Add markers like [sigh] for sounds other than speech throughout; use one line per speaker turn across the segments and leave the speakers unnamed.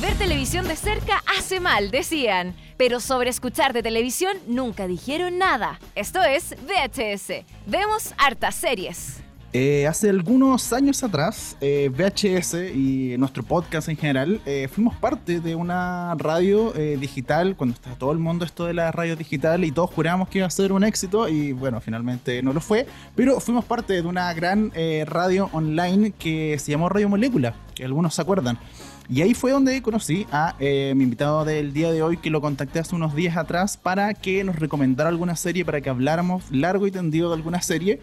Ver televisión de cerca hace mal, decían. Pero sobre escuchar de televisión nunca dijeron nada. Esto es VHS. Vemos hartas series.
Eh, hace algunos años atrás, eh, VHS y nuestro podcast en general, eh, fuimos parte de una radio eh, digital, cuando estaba todo el mundo esto de la radio digital y todos jurábamos que iba a ser un éxito y bueno, finalmente no lo fue, pero fuimos parte de una gran radio online que se llamó Radio Molécula, que algunos se acuerdan. Y ahí fue donde conocí a mi invitado del día de hoy, que lo contacté hace unos días atrás para que nos recomendara alguna serie, para que habláramos largo y tendido de alguna serie.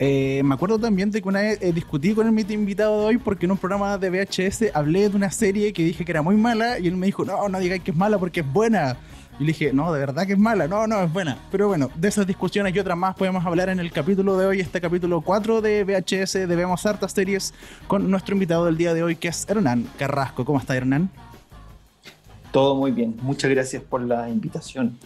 Eh, me acuerdo también de que una vez eh, discutí con el invitado de hoy porque en un programa de VHS hablé de una serie que dije que era muy mala y él me dijo, no, no digáis que es mala porque es buena. Y le dije, no, de verdad que es mala, no, no, es buena. Pero bueno, de esas discusiones y otras más podemos hablar en el capítulo de hoy, este capítulo 4 de VHS, de Vemos Hartas Series, con nuestro invitado del día de hoy, que es Hernán Carrasco. ¿Cómo está Hernán?
Todo muy bien. Muchas gracias por la invitación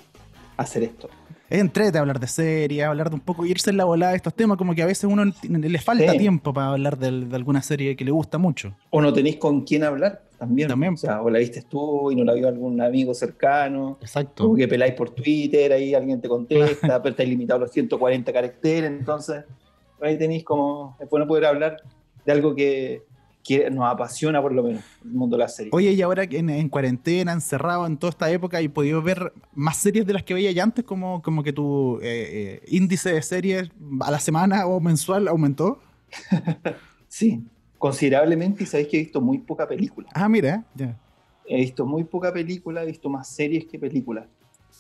a hacer esto.
Es entrete hablar de series, hablar de un poco, irse en la volada de estos temas, como que a veces uno le falta
Sí.
tiempo para hablar de, alguna serie que le gusta mucho.
O no tenéis con quién hablar también.
También.
O sea, o la viste tú y no la vio algún amigo cercano.
Exacto.
Como que peláis por Twitter, ahí alguien te contesta, pero estáis limitado a los 140 caracteres. Entonces, ahí tenéis como. Es bueno poder hablar de algo que, que nos apasiona, por lo menos, el mundo de la serie.
Oye, y ahora que en, en cuarentena, encerrado en toda esta época, ¿y podido ver más series de las que veía ya antes? Como, como que tu eh, eh, índice de series a la semana o mensual aumentó. [laughs]
Sí, considerablemente. Y sabéis que he visto muy poca película.
Ah, mira, ya.
He visto muy poca película, he visto más series que películas.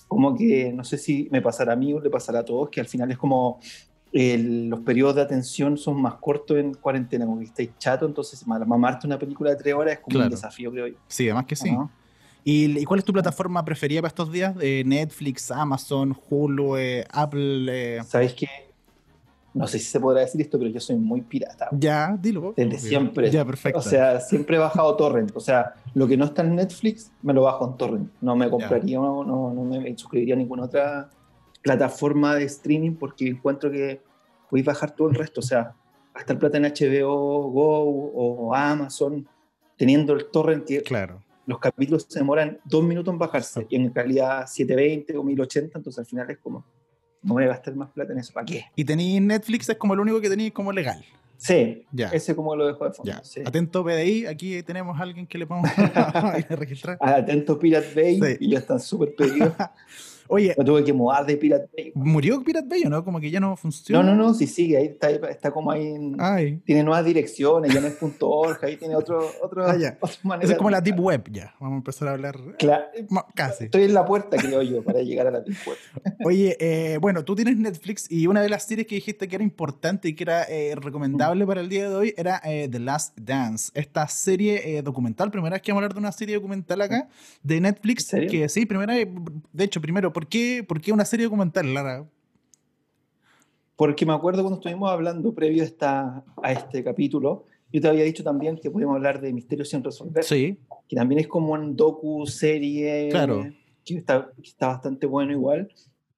Como que no sé si me pasará a mí o le pasará a todos, que al final es como el- los periodos de atención son más cortos en cuarentena, como que estáis chato, entonces ma- mamarte una película de tres horas es como
Claro.
un desafío, creo yo.
Sí, además que sí.
¿no?
¿Y, y cuál es tu plataforma preferida para estos días? Eh, Netflix, Amazon, Hulu, eh, Apple. eh,
¿Sabéis qué? No sé si se podrá decir esto, pero yo soy muy pirata.
Ya, dilo.
Desde siempre.
Ya, perfecto.
O sea, siempre he bajado torrent. O sea, lo que no está en Netflix, me lo bajo en torrent. No me compraría, no, no, no me suscribiría a ninguna otra plataforma de streaming porque encuentro que podéis bajar todo el resto. O sea, gastar plata en HBO Go o Amazon, teniendo el torrent que
claro.
los capítulos se demoran dos minutos en bajarse y en calidad 720 o 1080, entonces al final es como, no voy a gastar más plata en eso. ¿Para qué?
Y tenéis Netflix, es como lo único que tenéis como legal.
Sí,
Ya.
ese como lo dejo de fondo.
Ya.
sí.
Atento PDI, aquí tenemos a alguien que le podemos [laughs] ir a registrar.
Atento Pirate Bay
Sí.
y ya están súper pedidos. [laughs]
Oye,
Me tuve que mudar de Pirate Bay.
¿murió Pirate Bay o no? Como que ya no
No,
funciona.
no, no, sí sigue, ahí está, está como ahí. en-
Ay,
Tiene nuevas direcciones, ya no es punto .org, ahí tiene otro, otro,
Ah, ya.
otra manera.
esa es como la Deep Web, ya. Vamos a empezar a hablar.
Cla-
Ma- Casi.
Estoy en la puerta, creo yo, para llegar a la Deep Web. [laughs]
Oye, eh, bueno, tú tienes Netflix y una de las series que dijiste que era importante y que era eh,
Mm.
recomendable para el día de hoy era eh, The Last Dance. Esta serie eh, documental, primera vez que vamos a hablar de una serie documental acá de Netflix.
¿En serio?
Que sí, primera vez. De hecho, primero, ¿por qué, por qué una serie documental, Lara?
Porque me acuerdo cuando estuvimos hablando previo a, esta, a este capítulo, yo te había dicho también que podíamos hablar de Misterios sin resolver,
Sí,
que también es como un docu-serie
Claro.
que, está, que está bastante bueno igual.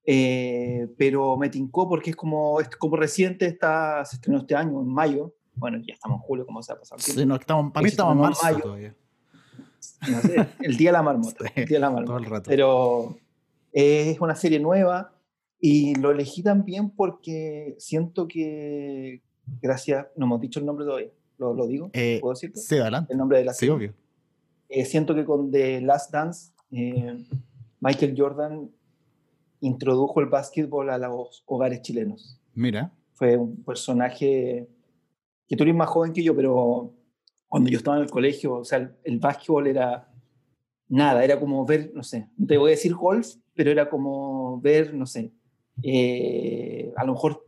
Eh, pero me tincó porque es como, es como reciente, está, se estrenó este año, en mayo. Bueno, ya estamos en julio, como se ha pasado
sí, no, estamos, para mí estamos en marzo
mayo.
todavía.
No sé, el día de la marmota. [laughs]
Sí,
el día de la
Todo
marmota.
el rato.
Pero es una serie nueva y lo elegí también porque siento que, gracias, no hemos dicho el nombre todavía, lo, lo digo,
Eh,
¿puedo decirlo?
sí, adelante.
El nombre de la
Sí,
serie.
obvio.
Eh, siento que con The Last Dance, eh, Michael Jordan introdujo el básquetbol a los hogares chilenos.
Mira.
Fue un personaje que tú eres más joven que yo, pero cuando yo estaba en el colegio, o sea, el, el básquetbol era nada, era como ver, no sé, te voy a decir golf, pero era como ver, no sé, eh, a lo mejor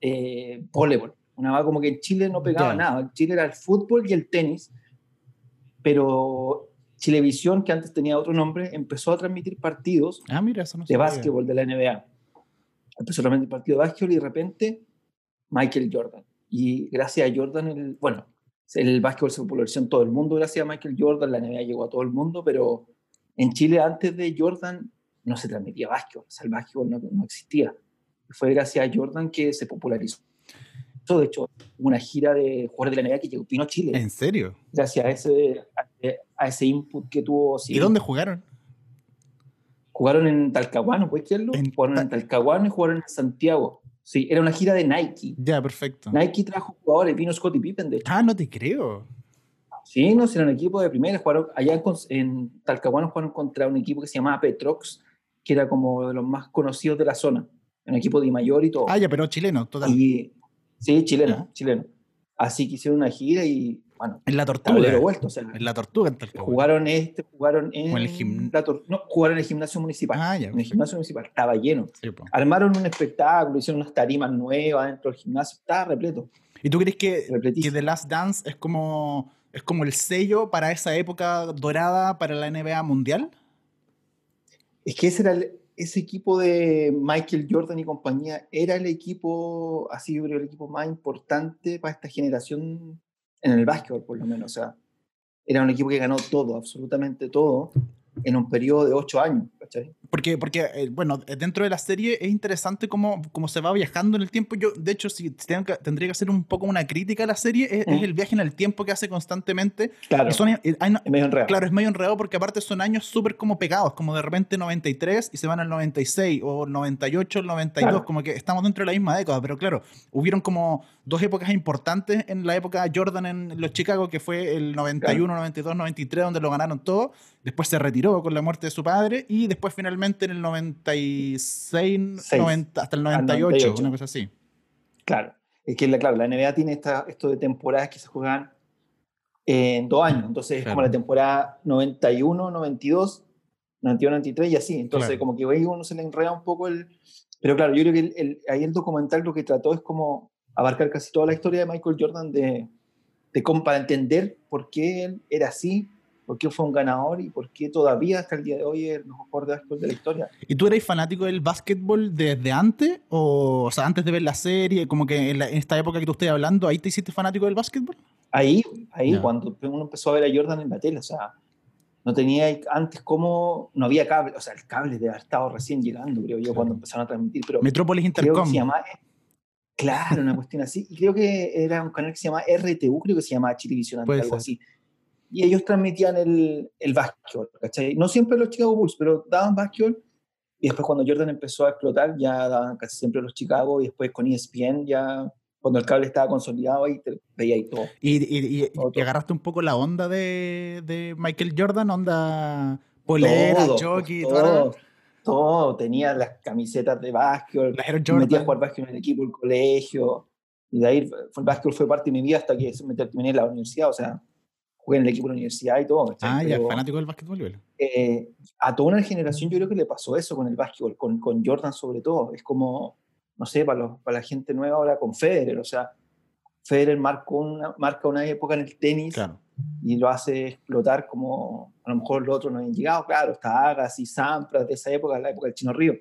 eh, voleibol. Una va como que en Chile no pegaba
Ya.
nada, en Chile era el fútbol y el tenis, pero Chilevisión, que antes tenía otro nombre, empezó a transmitir partidos
Ah, mira, eso no
de básquetbol de la NBA. Empezó solamente el partido de básquetbol y de repente Michael Jordan. Y gracias a Jordan, el, bueno, el básquetbol se popularizó en todo el mundo gracias a Michael Jordan, la NBA llegó a todo el mundo, pero en Chile antes de Jordan no se transmitía básquetbol, o sea, el básquetbol no, no existía. Fue gracias a Jordan que se popularizó. de hecho, una gira de jugadores de la NBA que vino a Chile.
¿En serio?
Gracias a ese, a, ese input que tuvo.
¿Y dónde jugaron?
Jugaron en Talcahuano, ¿puedes creerlo? jugaron en Talcahuano y jugaron en Santiago. Sí, era una gira de Nike.
Ya, perfecto.
Nike trajo jugadores, vino Scottie Pippen, de
Ah, no te creo.
Sí, no, era un equipo de primera. Jugaron, allá en, Talcahuano jugaron contra un equipo que se llamaba Petrox, que era como de los más conocidos de la zona. Un equipo de mayor y todo.
Ah, ya, pero chileno, total.
sí, chileno, chileno. Así que hicieron una gira y bueno,
en la tortuga.
Vuelto,
en la tortuga en
Jugaron este, jugaron en el no, jugaron en el gimnasio municipal. Ah, ya, en el gimnasio municipal, estaba lleno. Armaron un espectáculo, hicieron unas tarimas nuevas dentro del gimnasio, estaba repleto.
¿Y tú crees que, que The Last Dance es como, es como el sello para esa época dorada para la NBA mundial?
Es que ese era ese equipo de Michael Jordan y compañía era el equipo, así el equipo más importante para esta generación en el básquetbol, por lo menos. O sea, era un equipo que ganó todo, absolutamente todo, en un periodo de ocho años.
Porque, porque eh, bueno, dentro de la serie es interesante cómo, cómo, se va viajando en el tiempo. Yo, de hecho, si tendría que hacer un poco una crítica a la serie, es, el viaje en el tiempo que hace constantemente.
Claro,
es medio enredado. Claro, es medio enredado porque aparte son años súper como pegados, como de repente 93 y se van al 96, o 98, el 92, como que estamos dentro de la misma década. Pero claro, hubieron como dos épocas importantes en la época Jordan en los Chicago, que fue el 91, 92, 93, donde lo ganaron todo. Después se retiró con la muerte de su padre y después finalmente en el 96, 90, hasta el 98, una cosa así.
Claro, es que la, claro, la NBA tiene esta, esto de temporadas que se juegan en dos años, entonces es como la temporada 91, 92, 91, 93 y así, entonces como que ahí uno se le enreda un poco el... Pero claro, yo creo que el, ahí el documental lo que trató es como abarcar casi toda la historia de Michael Jordan de, de para entender por qué él era así, por qué fue un ganador y por qué todavía hasta el día de hoy es el mejor de básquetbol de la historia.
¿Y tú eres fanático del básquetbol desde antes? O, sea, antes de ver la serie, como que en, esta época que tú estás hablando, ¿ahí te hiciste fanático del básquetbol?
Ahí, ahí, cuando uno empezó a ver a Jordan en la tele, o sea, no tenía antes como, no había cable, o sea, el cable de haber estado recién llegando, creo yo, cuando empezaron a transmitir. Pero
Metrópolis Intercom.
claro, una cuestión así. Y creo que era un canal que se llama RTU, creo que se llama Chilevisión, algo así y ellos transmitían el, el básquetbol, ¿cachai? No siempre los Chicago Bulls, pero daban básquetbol. Y después cuando Jordan empezó a explotar, ya daban casi siempre los Chicago. Y después con ESPN, ya cuando el cable estaba consolidado, ahí te veía ahí todo.
¿Y, y, agarraste un poco la onda de, de Michael Jordan? ¿Onda polera, jockey?
Todo, todo, todo. Tenía las camisetas de básquetbol. Me metía a jugar básquetbol en el equipo, el colegio. Y de ahí el básquetbol fue parte de mi vida hasta que me terminé la universidad. O sea, jugué en el equipo de la universidad y todo.
Ah, ya, fanático del básquetbol.
Eh, a toda una generación yo creo que le pasó eso con el básquetbol, con, con Jordan sobre todo. Es como, no sé, para, los, para la gente nueva ahora con Federer, o sea, Federer marcó una, marca una época en el tenis y lo hace explotar como a lo mejor los otros no han llegado, claro, está Agassi, Sampras de esa época, la época del Chino Río.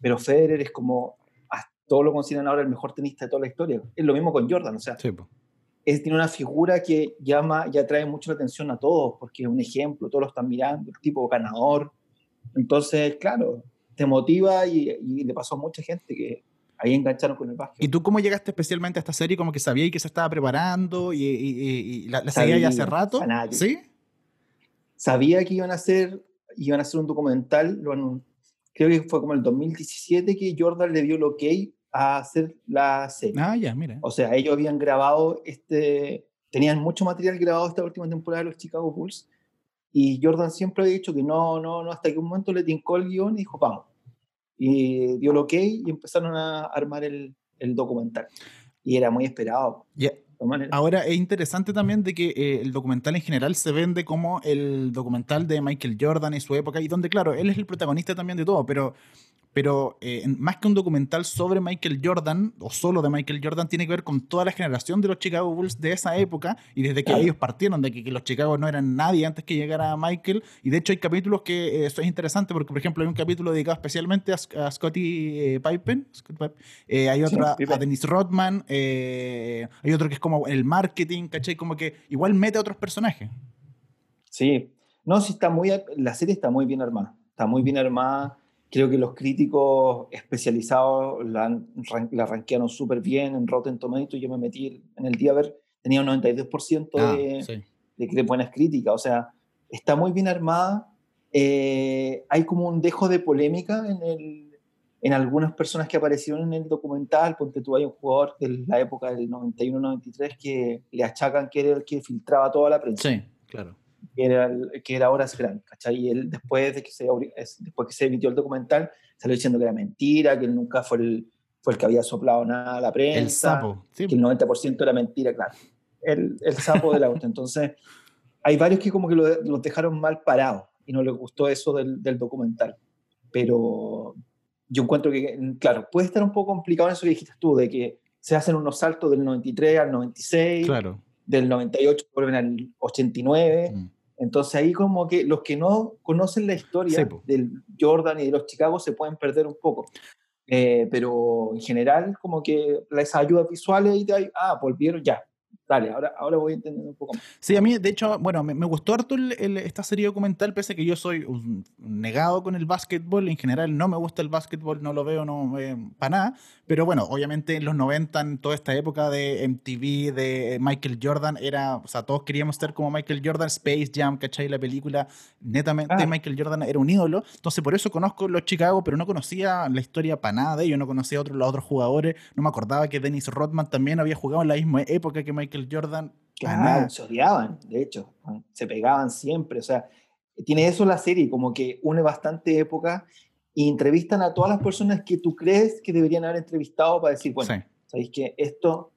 Pero Federer es como, todos lo consideran ahora el mejor tenista de toda la historia. Es lo mismo con Jordan, o sea, sí, es, tiene una figura que llama y atrae mucho la atención a todos, porque es un ejemplo, todos lo están mirando, el tipo ganador. Entonces, claro, te motiva y, le pasó a mucha gente que ahí engancharon con el básquet.
¿Y tú cómo llegaste especialmente a esta serie? Como que sabías que se estaba preparando y, la, sabía ya hace rato. ¿Sí?
Sabía que iban a hacer, iban a hacer un documental, creo que fue como el 2017 que Jordan le dio el ok a hacer la serie.
Ah, ya, mira.
O sea, ellos habían grabado este, tenían mucho material grabado esta última temporada de los Chicago Bulls y Jordan siempre había dicho que no, no, no, hasta que un momento le tincó el guion y dijo, vamos. Y dio el ok y empezaron a armar el, el documental. Y era muy esperado.
Ahora es interesante también de que eh, el documental en general se vende como el documental de Michael Jordan y su época, y donde, claro, él es el protagonista también de todo, pero pero eh, más que un documental sobre Michael Jordan o solo de Michael Jordan, tiene que ver con toda la generación de los Chicago Bulls de esa época y desde que ellos partieron, de que, los Chicago no eran nadie antes que llegara Michael. Y de hecho hay capítulos que eh, eso es interesante porque, por ejemplo, hay un capítulo dedicado especialmente a, Scottie eh, Pippen, hay otro a Dennis Rodman, hay otro que es como el marketing, ¿cachai? Como que igual mete a otros personajes.
Sí, no, sí está muy, la serie está muy bien armada, está muy bien armada Creo que los críticos especializados la, la rankearon súper bien en Rotten Tomatoes. Yo me metí en el día a ver, tenía un 92% ah, de, de, buenas críticas. O sea, está muy bien armada. Eh, hay como un dejo de polémica en, el, en algunas personas que aparecieron en el documental. Ponte tú, hay un jugador de la época del 91-93 que le achacan que era el que filtraba toda la prensa.
Sí, claro
que era, que era Horace Grant, ¿cachai? Y él, después de que se, después que se emitió el documental, salió diciendo que era mentira, que él nunca fue el, fue el que había soplado nada a la prensa.
El sapo.
Que el 90% era mentira, claro. El, el sapo del auto. Entonces, hay varios que como que los lo dejaron mal parados y no les gustó eso del, del, documental. Pero yo encuentro que, claro, puede estar un poco complicado en eso que dijiste tú, de que se hacen unos saltos del 93 al 96.
Claro
del 98 vuelven al 89. Mm. Entonces ahí como que los que no conocen la historia del Jordan y de los Chicago se pueden perder un poco. Eh, pero en general como que las ayudas visuales y de ah, volvieron ya, Dale, ahora, ahora voy entendiendo un poco más.
Sí, a mí, de hecho, bueno, me, gustó harto esta serie documental, pese a que yo soy un negado con el básquetbol. En general, no me gusta el básquetbol, no lo veo no eh, para nada. Pero bueno, obviamente en los 90, en toda esta época de MTV, de Michael Jordan, era, o sea, todos queríamos ser como Michael Jordan, Space Jam, ¿cachai? La película, netamente ah. Michael Jordan era un ídolo. Entonces, por eso conozco los Chicago, pero no conocía la historia para nada de ellos, no conocía a otros, los otros jugadores. No me acordaba que Dennis Rodman también había jugado en la misma época que Michael Jordan.
Claro, se odiaban, de hecho, se pegaban siempre. O sea, tiene eso la serie, como que une bastante época y entrevistan a todas las personas que tú crees que deberían haber entrevistado para decir, bueno, sabéis que esto,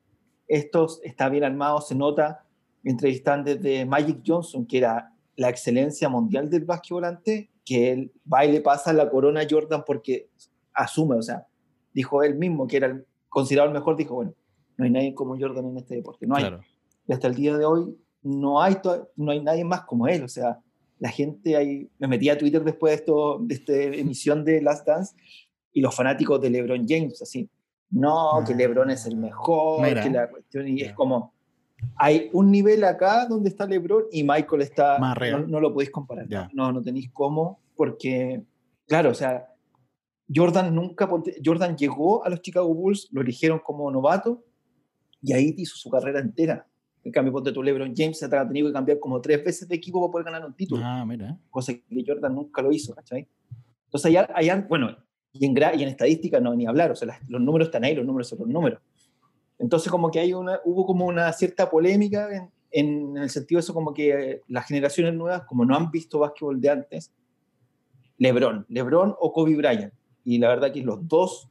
esto está bien armado, se nota. Entrevistan desde Magic Johnson, que era la excelencia mundial del básquetbolante, que él va y le pasa la corona a Jordan porque asume, o sea, dijo él mismo que era considerado el mejor, dijo, bueno, no hay nadie como Jordan en este deporte, no hay. Y hasta el día de hoy no hay, no hay nadie más como él, o sea, la gente ahí, me metí a Twitter después de, esto, de esta emisión de Last Dance y los fanáticos de LeBron James, así, no, que ah. LeBron es el mejor, que la cuestión, y es como, hay un nivel acá donde está LeBron y Michael está, no, lo podéis comparar, no, no tenéis cómo, porque, claro, o sea, Jordan nunca, Jordan llegó a los Chicago Bulls, lo eligieron como novato y ahí hizo su carrera entera. En cambio, ponte tu LeBron James ha tenido que cambiar como tres veces de equipo para poder ganar un título.
Ah, mira.
Cosa que Jordan nunca lo hizo, ¿cachai? Entonces, allá, allá bueno, y en, y en estadística no ni hablar, o sea, los números están ahí, los números son los números. Entonces, como que hay una, hubo como una cierta polémica en, en, el sentido de eso, como que las generaciones nuevas, como no han visto básquetbol de antes, LeBron, LeBron o Kobe Bryant. Y la verdad que los dos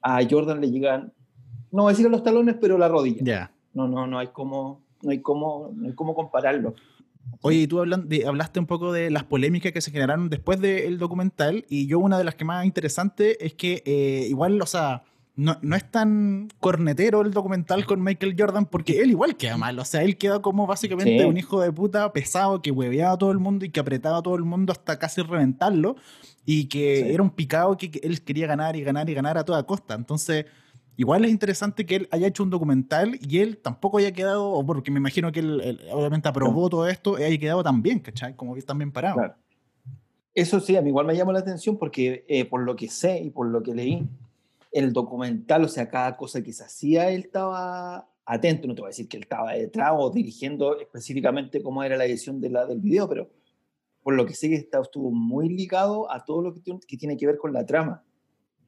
a Jordan le llegan no voy a decir los talones, pero la rodilla.
Ya.
No, no, no hay cómo, no hay cómo, no hay cómo compararlo.
Oye, y tú hablaste un poco de las polémicas que se generaron después del documental, y yo una de las que más interesante es que eh, igual, o sea, no, no, es tan cornetero el documental con Michael Jordan porque él igual queda mal. O sea, él queda como básicamente un hijo de puta pesado que hueveaba a todo el mundo y que apretaba a todo el mundo hasta casi reventarlo y que era un picado que, que, él quería ganar y ganar y ganar a toda costa. Entonces, Igual es interesante que él haya hecho un documental y él tampoco haya quedado, porque me imagino que él, obviamente aprobó todo esto, y haya quedado tan bien, ¿cachai? Como que también parado. Claro.
Eso sí, a mí igual me llamó la atención porque eh, por lo que sé y por lo que leí, el documental, o sea, cada cosa que se hacía, él estaba atento, no te voy a decir que él estaba detrás o dirigiendo específicamente cómo era la edición de la, del video, pero por lo que sé que estuvo muy ligado a todo lo que, que tiene que ver con la trama.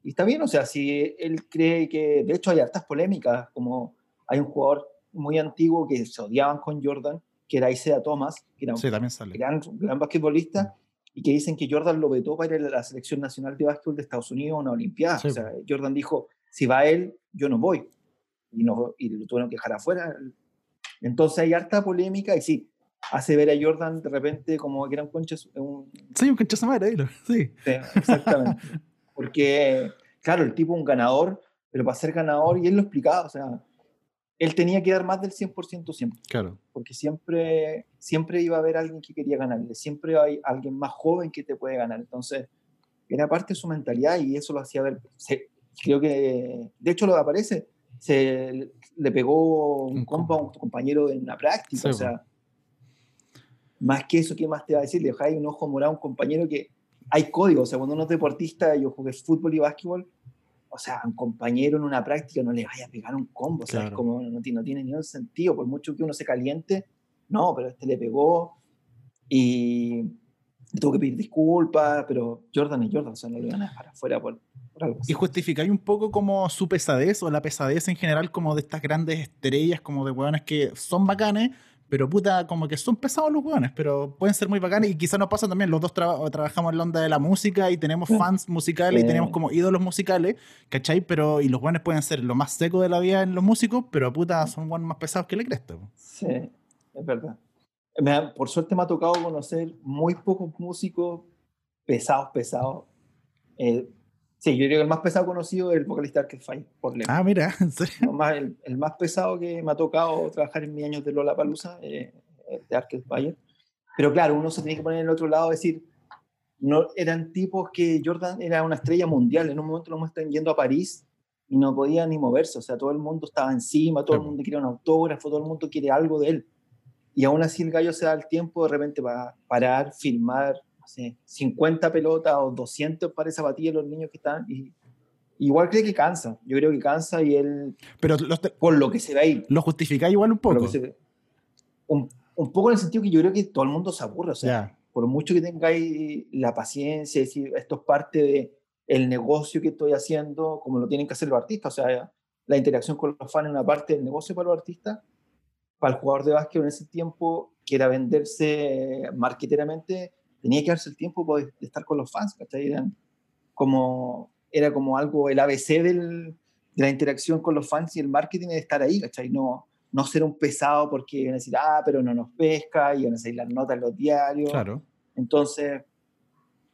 Y está bien, o sea, si él cree que, de hecho hay hartas polémicas, como hay un jugador muy antiguo que se odiaban con Jordan, que era Isaiah Thomas, que era un Gran, gran basquetbolista, y que dicen que Jordan lo vetó para ir a la selección nacional de básquetbol de Estados Unidos a una Olimpiada. O sea, Jordan dijo, si va él, yo no voy. Y, no, y lo tuvieron que dejar afuera. Entonces hay harta polémica y sí, hace ver a Jordan de repente como que era un concha. Un...
Sí, un concha madre, sí.
sí exactamente. [laughs] Porque, claro, el tipo es un ganador, pero para ser ganador, y él lo explicaba, o sea, él tenía que dar más del 100% siempre.
Claro.
Porque siempre, siempre iba a haber alguien que quería ganarle, siempre hay alguien más joven que te puede ganar. Entonces, era parte de su mentalidad y eso lo hacía ver. creo que, de hecho, lo aparece, se le pegó un, compa a un compañero en la práctica, o sea, más que eso, ¿qué más te va a decir? Le dejáis un ojo morado a un compañero que hay código, o sea, cuando uno es deportista, yo jugué fútbol y básquetbol, o sea, un compañero en una práctica no le vaya a pegar un combo, o sea, es como no, tiene, no tiene ningún sentido, por mucho que uno se caliente, no, pero este le pegó y tuvo que pedir disculpas, pero Jordan y Jordan, o sea, no lo iban a dejar afuera por, por algo así.
Y justificáis un poco como su pesadez o la pesadez en general como de estas grandes estrellas, como de hueones que son bacanes, pero puta, como que son pesados los hueones, pero pueden ser muy bacanes y quizás nos pasa también, los dos traba- trabajamos en la onda de la música y tenemos fans musicales y
Sí.
tenemos como ídolos musicales, ¿cachai? Pero, y los hueones pueden ser lo más seco de la vida en los músicos, pero puta, son hueones más pesados que la cresta.
Sí, es verdad. Me ha- por suerte me ha tocado conocer muy pocos músicos pesados, pesados. Eh, sí, yo creo que el más pesado conocido es el vocalista Arcade por lejos.
Ah, mira, [laughs] en serio.
No, más- el, el más pesado que me ha tocado trabajar en mis años de Lollapalooza, eh, eh, de Arcade Fire. Pero claro, uno se tiene que poner en el otro lado, decir, no, eran tipos que Jordan era una estrella mundial. En un momento lo muestran yendo a París y no podía ni moverse. O sea, todo el mundo estaba encima, todo el
Claro.
mundo quería un autógrafo, todo el mundo quiere algo de él. Y aún así el gallo se da el tiempo de repente para parar, filmar, no sé, 50 pelotas o 200 pares de zapatillas de los niños que están. Y, igual cree que cansa. Yo creo que cansa y él,
Pero los te-
por lo que se ve ahí,
lo justificáis igual un poco.
ve, un, un poco en el sentido que yo creo que todo el mundo se aburre. O sea, por mucho que tengáis la paciencia, es decir, esto es parte de el negocio que estoy haciendo, como lo tienen que hacer los artistas. O sea, la interacción con los fans es una parte del negocio para los artistas. Para el jugador de básquet en ese tiempo, que era venderse marketeramente, tenía que darse el tiempo pues, de estar con los fans, ¿cachai? Eran como, era como algo, el ABC del, de la interacción con los fans y el marketing es estar ahí, ¿cachai? No, no ser un pesado porque iban a decir, ah, pero no nos pesca, y iban a salir las notas en los diarios.
claro.
Entonces,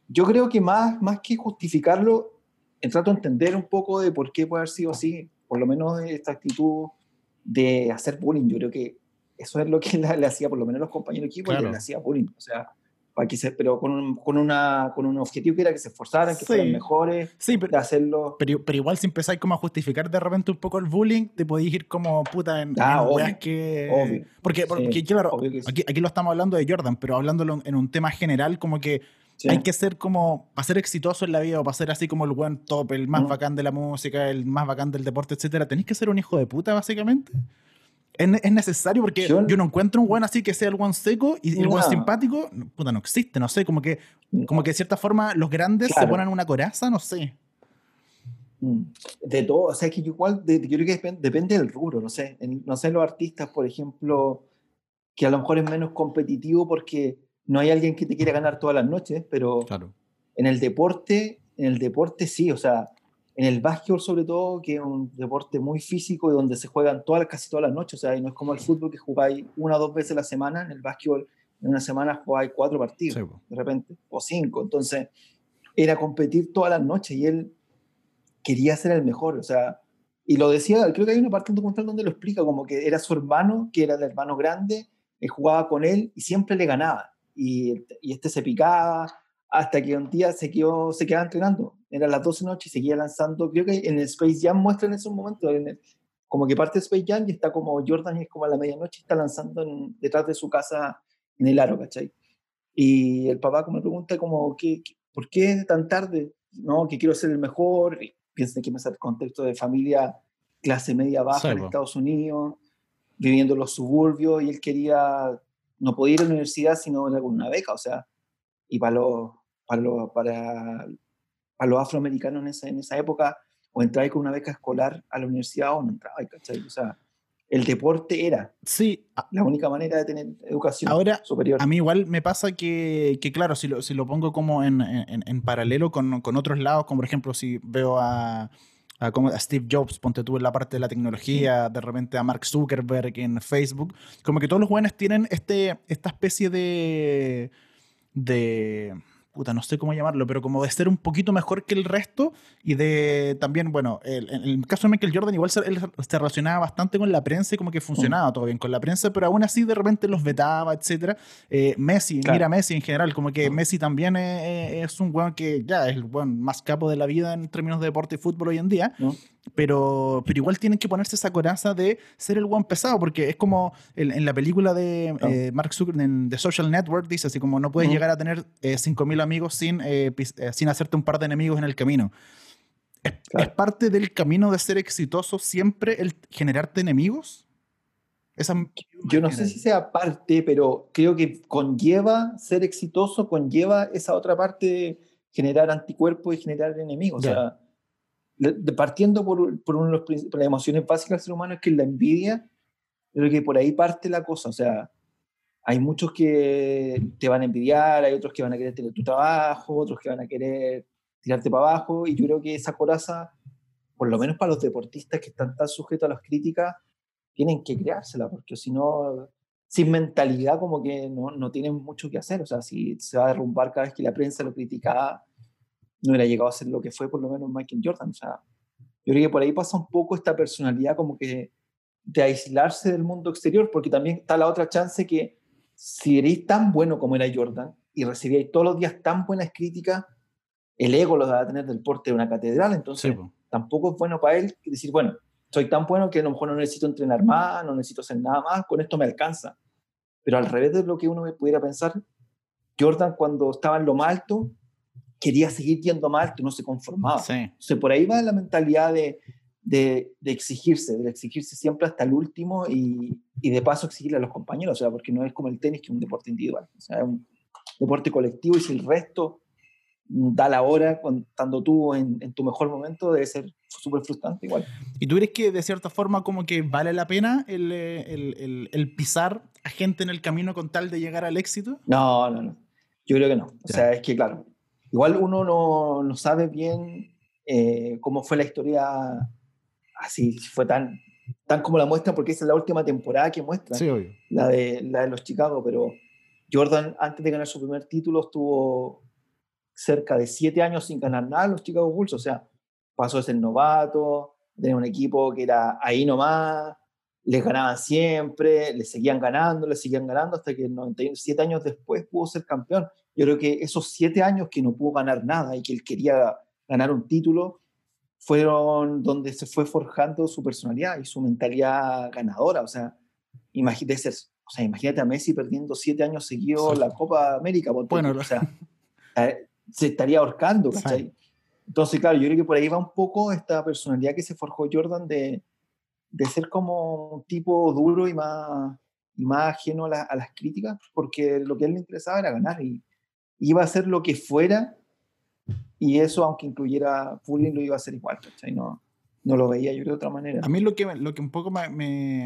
yo creo que más, más que justificarlo, eh, trato de entender un poco de por qué puede haber sido así, por lo menos esta actitud de hacer bullying. Yo creo que eso es lo que [laughs] le hacía, por lo menos los compañeros de equipo,
Claro.
le hacía bullying. O sea, para que se, pero con un, con, una, con un objetivo que era que se esforzaran, que
Sí.
fueran mejores,
Sí, pero,
de hacerlo.
Pero, pero igual si empezáis como a justificar de repente un poco el bullying, te podéis ir como puta en,
Ah,
en
obvio,
weas que...
obvio.
Porque,
Sí,
porque claro,
obvio que sí.
aquí, aquí lo estamos hablando de Jordan, pero hablándolo en un tema general, como que hay que ser como, para ser exitoso en la vida o para ser así como el buen top, el más
Mm.
bacán de la música, el más bacán del deporte, etcétera, tenéis que ser un hijo de puta, básicamente. Es, ne- es necesario porque yo,
Yo-
no encuentro un buen así que sea el buen seco y el buen
No.
simpático, puta, no existe, no sé, como que, como que de cierta forma los grandes se ponen una coraza, no sé.
Mm. De todo, o sea, es que igual, de- yo creo que depen- depende del rubro, no sé, en- no sé, los artistas, por ejemplo, que a lo mejor es menos competitivo porque no hay alguien que te quiera ganar todas las noches, pero
Claro.
en el deporte, en el deporte sí, o sea, en el básquetbol sobre todo, que es un deporte muy físico y donde se juegan todas, casi todas las noches, o sea, y no es como el fútbol que jugáis una o dos veces a la semana, en el básquetbol en una semana jugáis cuatro partidos
Sí,
de repente, o cinco. Entonces, era competir todas las noches y él quería ser el mejor, o sea, y lo decía, creo que hay una parte del documental donde lo explica, como que era su hermano, que era el hermano grande, él jugaba con él y siempre le ganaba. Y, y este se picaba hasta que un día se, quedó, se quedaba entrenando. Eran las 12 de noche y seguía lanzando. Creo que en el Space Jam muestran esos momentos, en el- como que parte Space Jam y está como Jordan y es como a la medianoche está lanzando en- detrás de su casa en el aro, ¿cachai? Y el papá como me pregunta como, ¿qué, qué- ¿por qué tan tarde? No, que quiero ser el mejor. Y piensa que en ese contexto de familia clase media baja
Sí,
en. Estados Unidos, viviendo en los suburbios, y él quería, no podía ir a la universidad sino era con una beca, o sea, y para los, para los, para, para los afroamericanos en esa, en esa época, o entraba con una beca escolar a la universidad o no entraba, ¿cachai? O sea, el deporte era
Sí, a-
la única manera de tener educación
Ahora,
superior.
A mí igual me pasa que, que claro, si lo, si lo pongo como en, en- en paralelo con, con otros lados, como por ejemplo si veo a, a, como a Steve Jobs, ponte tú en la parte de la tecnología, de repente a Mark Zuckerberg en Facebook, como que todos los buenos tienen este, esta especie de... de puta, no sé cómo llamarlo, pero como de ser un poquito mejor que el resto y de también, bueno, el- en el, caso de Michael Jordan igual se, él se relacionaba bastante con la prensa y como que funcionaba todo bien con la prensa, pero aún así de repente los vetaba, etcétera. Eh, Messi,
Claro.
mira Messi en general, como que Messi también es, es un weón que ya es el weón más capo de la vida en términos de deporte y fútbol hoy en día.
¿no?
Pero, pero igual tienen que ponerse esa coraza de ser el buen pesado, porque es como en, la película de eh, Mark Zuckerberg, en The Social Network, dice así como no puedes llegar a tener eh, 5.000 amigos sin, eh, eh, sin hacerte un par de enemigos en el camino. ¿Es, ¿Es, parte del camino de ser exitoso siempre el generarte enemigos?
Esa Yo no sé si sea parte, pero creo que conlleva ser exitoso, conlleva esa otra parte de generar anticuerpos y generar enemigos. O sea, partiendo por, por, una de las emociones básicas del ser humano, es que la envidia, creo que por ahí parte la cosa. O sea, hay muchos que te van a envidiar, hay otros que van a querer tener tu trabajo, otros que van a querer tirarte para abajo, y yo creo que esa coraza, por lo menos para los deportistas que están tan sujetos a las críticas, tienen que creársela, porque si no, sin mentalidad como que no, no tienen mucho que hacer. O sea, si se va a derrumbar cada vez que la prensa lo criticaba, no hubiera llegado a ser lo que fue por lo menos Michael Jordan. O sea, yo creo que por ahí pasa un poco esta personalidad como que de aislarse del mundo exterior, porque también está la otra chance que si eres tan bueno como era Jordan y recibíais todos los días tan buenas críticas, el ego lo va a tener del porte de una catedral, entonces tampoco es bueno para él decir, bueno, soy tan bueno que a lo mejor no necesito entrenar más, no necesito hacer nada más, con esto me alcanza. Pero al revés de lo que uno pudiera pensar, Jordan cuando estaba en lo más alto, quería seguir yendo más alto, no se conformaba. Sí. Entonces, por ahí va la mentalidad de, de, exigirse, de exigirse siempre hasta el último y, y, de paso exigirle a los compañeros, o sea, porque no es como el tenis que es un deporte individual, o sea, es un deporte colectivo y si el resto da la hora, estando tú en, en, tu mejor momento, debe ser súper frustrante igual.
¿Y tú crees que de cierta forma como que vale la pena el, el, el, el, pisar a gente en el camino con tal de llegar al éxito?
No, no, no. Yo creo que no. O sea, es que claro, igual uno no, no sabe bien eh, cómo fue la historia así, fue tan, tan como la muestra, porque esa es la última temporada que muestra,
sí, obvio.
La, de, la de los Chicago, pero Jordan antes de ganar su primer título estuvo cerca de siete años sin ganar nada los Chicago Bulls, o sea, pasó de ser novato, de un equipo que era ahí nomás, les ganaban siempre, les seguían ganando, les seguían ganando, hasta que 97 años después pudo ser campeón. Yo creo que esos siete años que no pudo ganar nada y que él quería ganar un título, fueron donde se fue forjando su personalidad y su mentalidad ganadora. O sea, imagínate, o sea, imagínate a Messi perdiendo siete años seguidos la Copa América. Bueno, o sea, eh, se estaría ahorcando, Entonces, claro, yo creo que por ahí va un poco esta personalidad que se forjó Jordan de, de ser como un tipo duro y más, y más ajeno a, a, las críticas, porque lo que a él le interesaba era ganar y iba a hacer lo que fuera y eso, aunque incluyera bullying, lo iba a hacer igual, No, no lo veía yo de otra manera.
A mí lo que, lo que un poco me,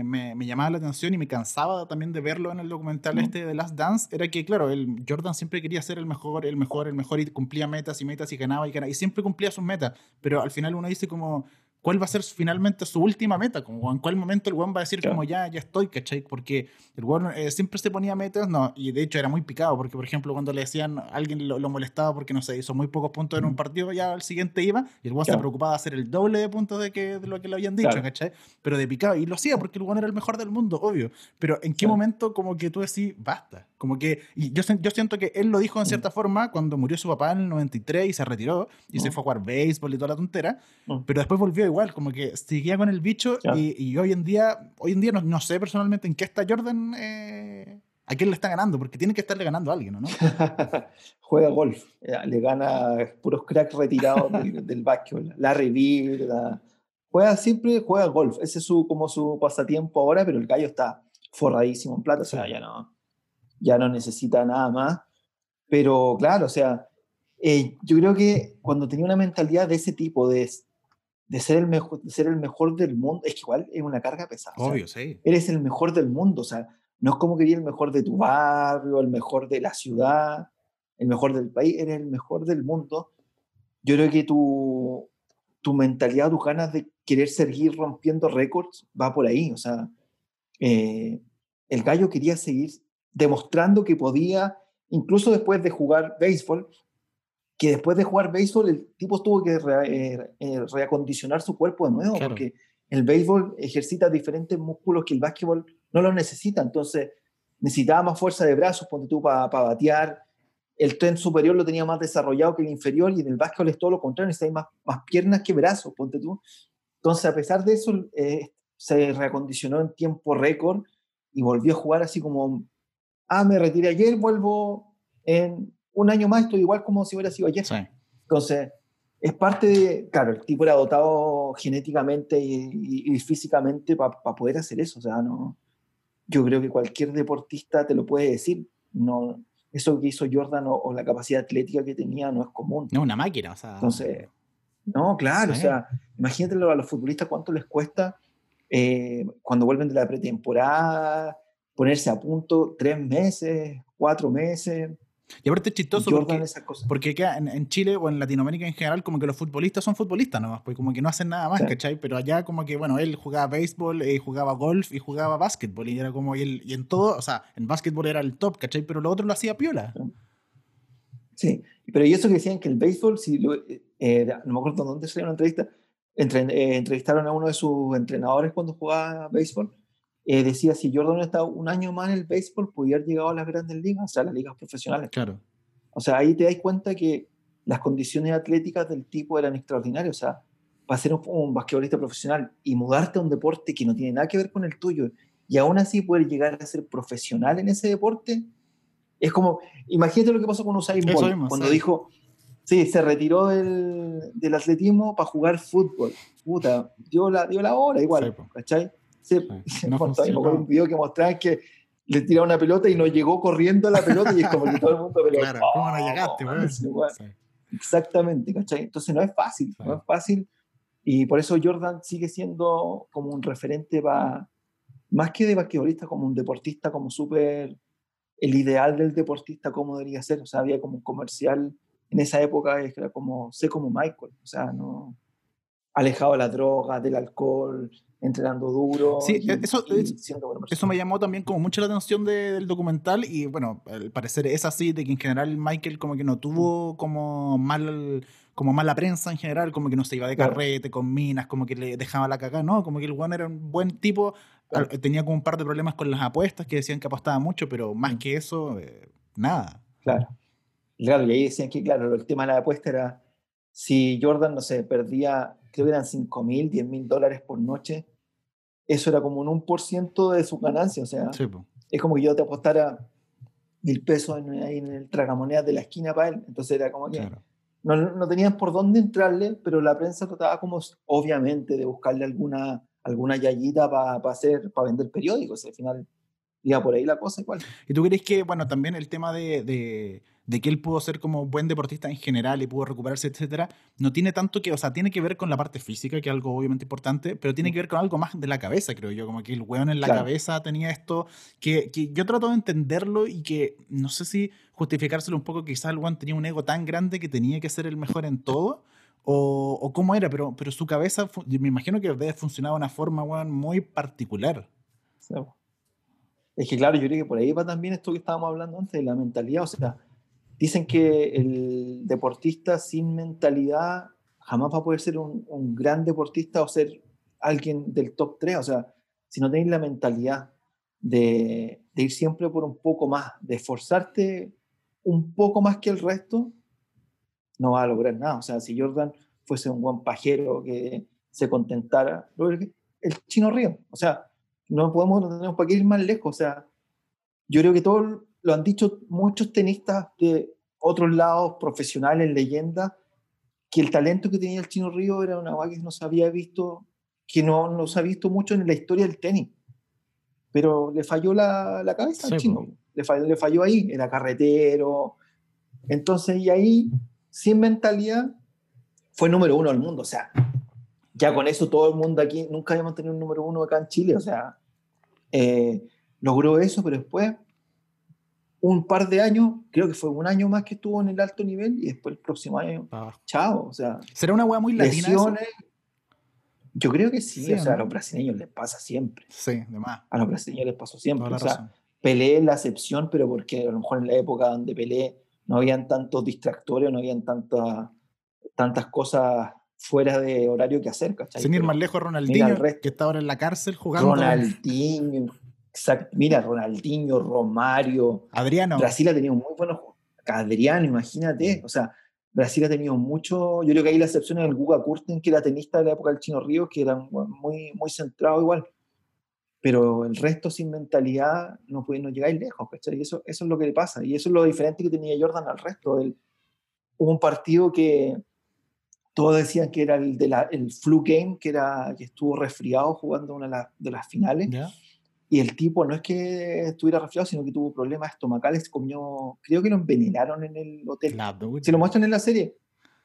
me, me, llamaba la atención y me cansaba también de verlo en el documental este de Last Dance era que, claro, el Jordan siempre quería ser el mejor, el mejor, el mejor y cumplía metas y metas y ganaba y ganaba y siempre cumplía sus metas, pero al final uno dice como cuál va a ser finalmente su última meta, como en cuál momento el weón va a decir como ya, ya estoy, ¿cachai? Porque el weón eh, siempre se ponía metas, no, y de hecho era muy picado, porque por ejemplo cuando le decían, alguien lo, molestaba porque no sé, hizo muy pocos puntos en un partido, ya al siguiente iba, y el weón se preocupaba de hacer el doble de puntos de, que, de lo que le habían dicho, ¿cachai? Pero de picado, y lo hacía porque el weón era el mejor del mundo, obvio, pero ¿en qué momento como que tú decís, basta? Como que, y yo, yo siento que él lo dijo en cierta forma cuando murió su papá en el 93 y se retiró, y se fue a jugar béisbol y toda la tontera, pero después volvió igual, como que seguía con el bicho y, hoy en día, hoy en día no, no sé personalmente en qué está Jordan, eh, a quién le está ganando, porque tiene que estarle ganando a alguien, ¿no? [laughs]
Juega golf, eh, le gana puros cracks retirados del, [laughs] del básquetbol, Larry Bird, juega siempre, juega golf, ese es su, como su pasatiempo ahora, pero el gallo está forradísimo en plata, o sea, ya no, ya no necesita nada más, pero claro, o sea, eh, yo creo que cuando tenía una mentalidad de ese tipo, de de ser el mejor, de ser el mejor del mundo, es que igual es una carga pesada.
Obvio, sí.
Eres el mejor del mundo, o sea, no es como que eres el mejor de tu barrio, el mejor de la ciudad, el mejor del país, eres el mejor del mundo. Yo creo que tu, tu mentalidad, tus ganas de querer seguir rompiendo récords va por ahí, o sea, eh, el gallo quería seguir demostrando que podía, incluso después de jugar béisbol, que después de jugar béisbol el tipo tuvo que eh, eh, reacondicionar su cuerpo de nuevo, porque el béisbol ejercita diferentes músculos que el básquetbol no los necesita, entonces necesitaba más fuerza de brazos, ponte tú, para batear, el tren superior lo tenía más desarrollado que el inferior y en el básquetbol es todo lo contrario, necesitas más, más piernas que brazos, ponte tú. Entonces, a pesar de eso, eh, se reacondicionó en tiempo récord y volvió a jugar así como, ah, me retiré ayer, vuelvo en un año más, estoy igual como si hubiera sido ayer. Entonces, es parte de, claro, el tipo era dotado genéticamente y, físicamente para poder hacer eso. O sea, no, yo creo que cualquier deportista te lo puede decir. No, eso que hizo Jordan o, la capacidad atlética que tenía no es común.
No, una máquina, o sea.
Entonces, no, claro, o sea, imagínate a los futbolistas cuánto les cuesta eh, cuando vuelven de la pretemporada, ponerse a punto tres meses, cuatro meses.
Y aparte es chistoso porque, porque acá en, Chile o en Latinoamérica en general como que los futbolistas son futbolistas nomás, pues como que no hacen nada más, ¿cachai? Pero allá como que, bueno, él jugaba béisbol, eh, jugaba golf y jugaba básquetbol y era como, y, y en todo, o sea, en básquetbol era el top, ¿cachai? Pero lo otro lo hacía piola.
Sí, pero y eso que decían que el béisbol, si lo, eh, no me acuerdo dónde salió una entrevista, eh, entrevistaron a uno de sus entrenadores cuando jugaba béisbol, eh, decía si Jordan estaba un año más en el béisbol, podía haber llegado a las grandes ligas, o sea, las ligas profesionales.
Claro.
O sea, ahí te das cuenta que las condiciones atléticas del tipo eran extraordinarias. O sea, para ser un, basquetbolista profesional y mudarte a un deporte que no tiene nada que ver con el tuyo y aún así poder llegar a ser profesional en ese deporte, es como, imagínate lo que pasó con Usain Bolt, cuando dijo, Sí, se retiró del, del atletismo para jugar fútbol. Puta, dio la, dio la hora igual, ¿cachai? Sí, [laughs] sí. No un video que mostraba que le tiraba una pelota y no llegó corriendo a la pelota y es como que todo el mundo... Pero,
claro, ¿cómo no llegaste?
Exactamente, ¿cachai? Entonces no es fácil, no es fácil. Y por eso Jordan sigue siendo como un referente para, más que de basquetbolista, como un deportista, como súper, el ideal del deportista, como debería ser. O sea, había como un comercial en esa época era como, sé como Michael, o sea, no alejado de la droga, del alcohol, entrenando duro.
Sí, eso, eso me llamó también como mucho la atención del documental y bueno, al parecer es así, de que en general Michael como que no tuvo como mal como mala prensa en general, como que no se iba de carrete con minas, como que le dejaba la caca, no, como que el Juan era un buen tipo, tenía como un par de problemas con las apuestas que decían que apostaba mucho, pero más mm. que eso, eh, nada.
Claro. Claro, y ahí decían que, claro, el tema de la apuesta era si Jordan, no sé, perdía, creo que eran 5 mil, 10 mil dólares por noche, eso era como un 1% de su ganancia. O sea, es como que yo te apostara mil pesos en, ahí en el tragamonedas de la esquina para él. Entonces era como que no, no, tenían por dónde entrarle, pero la prensa trataba como, obviamente, de buscarle alguna, alguna yayita para hacer, para vender periódicos. Al final iba por ahí la cosa igual.
¿Y tú crees que, bueno, también el tema de de que él pudo ser como buen deportista en general y pudo recuperarse, etcétera, no tiene tanto que, o sea, tiene que ver con la parte física, que es algo obviamente importante, pero tiene que ver con algo más de la cabeza, creo yo, como que el weón en la cabeza tenía esto, que, que, yo trato de entenderlo y que no sé si justificárselo un poco, quizás el weón tenía un ego tan grande que tenía que ser el mejor en todo. O, o cómo era, pero, pero su cabeza, me imagino que debe funcionar de una forma, weón, muy particular.
Es que claro, yo creo que por ahí va también esto que estábamos hablando antes de la mentalidad, o sea, Dicen que el deportista sin mentalidad jamás va a poder ser un, gran deportista o ser alguien del top 3. O sea, si no tenéis la mentalidad de, ir siempre por un poco más, de esforzarte un poco más que el resto, no va a lograr nada. O sea, si Jordan fuese un buen pajero que se contentara, el chino río. O sea, no podemos, no tenemos para qué ir más lejos. O sea, yo creo que todos lo han dicho muchos tenistas de otros lados, profesionales, leyendas, que el talento que tenía el Chino Río era una cosa que no se había visto, que no, no se ha visto mucho en la historia del tenis. Pero le falló la, la cabeza al Chino, le falló, le falló ahí, era carretero. Entonces, y ahí, sin mentalidad, fue número uno del mundo. O sea, ya con eso todo el mundo aquí, nunca habíamos tenido un número uno acá en Chile. O sea, eh, logró eso, pero después un par de años, creo que fue un año más que estuvo en el alto nivel y después el próximo año, ah. chao, o sea.
¿Será una hueá muy latina?
Yo creo que sí, o sea, a los brasileños les pasa siempre.
Sí, de más.
A los brasileños les pasó siempre. O sea, Pelé la excepción, pero porque a lo mejor en la época donde Pelé no habían tantos distractores, no habían tanta, tantas cosas fuera de horario que hacer, ¿cachai?
Sin ir más lejos, Ronaldinho, que está ahora en la cárcel jugando.
Ronaldinho, Mira, Ronaldinho, Romario.
Adriano.
Brasil ha tenido muy buenos Adriano, imagínate. O sea, Brasil ha tenido mucho, yo creo que ahí la excepción es el Guga Kurten, que era tenista de la época del Chino Ríos, que era muy, muy centrado igual. Pero el resto sin mentalidad no, puede, no llegáis lejos, ¿cachai? Y eso, eso es lo que le pasa. Y eso es lo diferente que tenía Jordan al resto. El, hubo un partido que todos decían que era el, de la, el flu game, que, era, que estuvo resfriado jugando una de, las finales. Y el tipo no es que estuviera resfriado, sino que tuvo problemas estomacales, comió, creo que lo envenenaron en el hotel. Se lo muestran en la serie.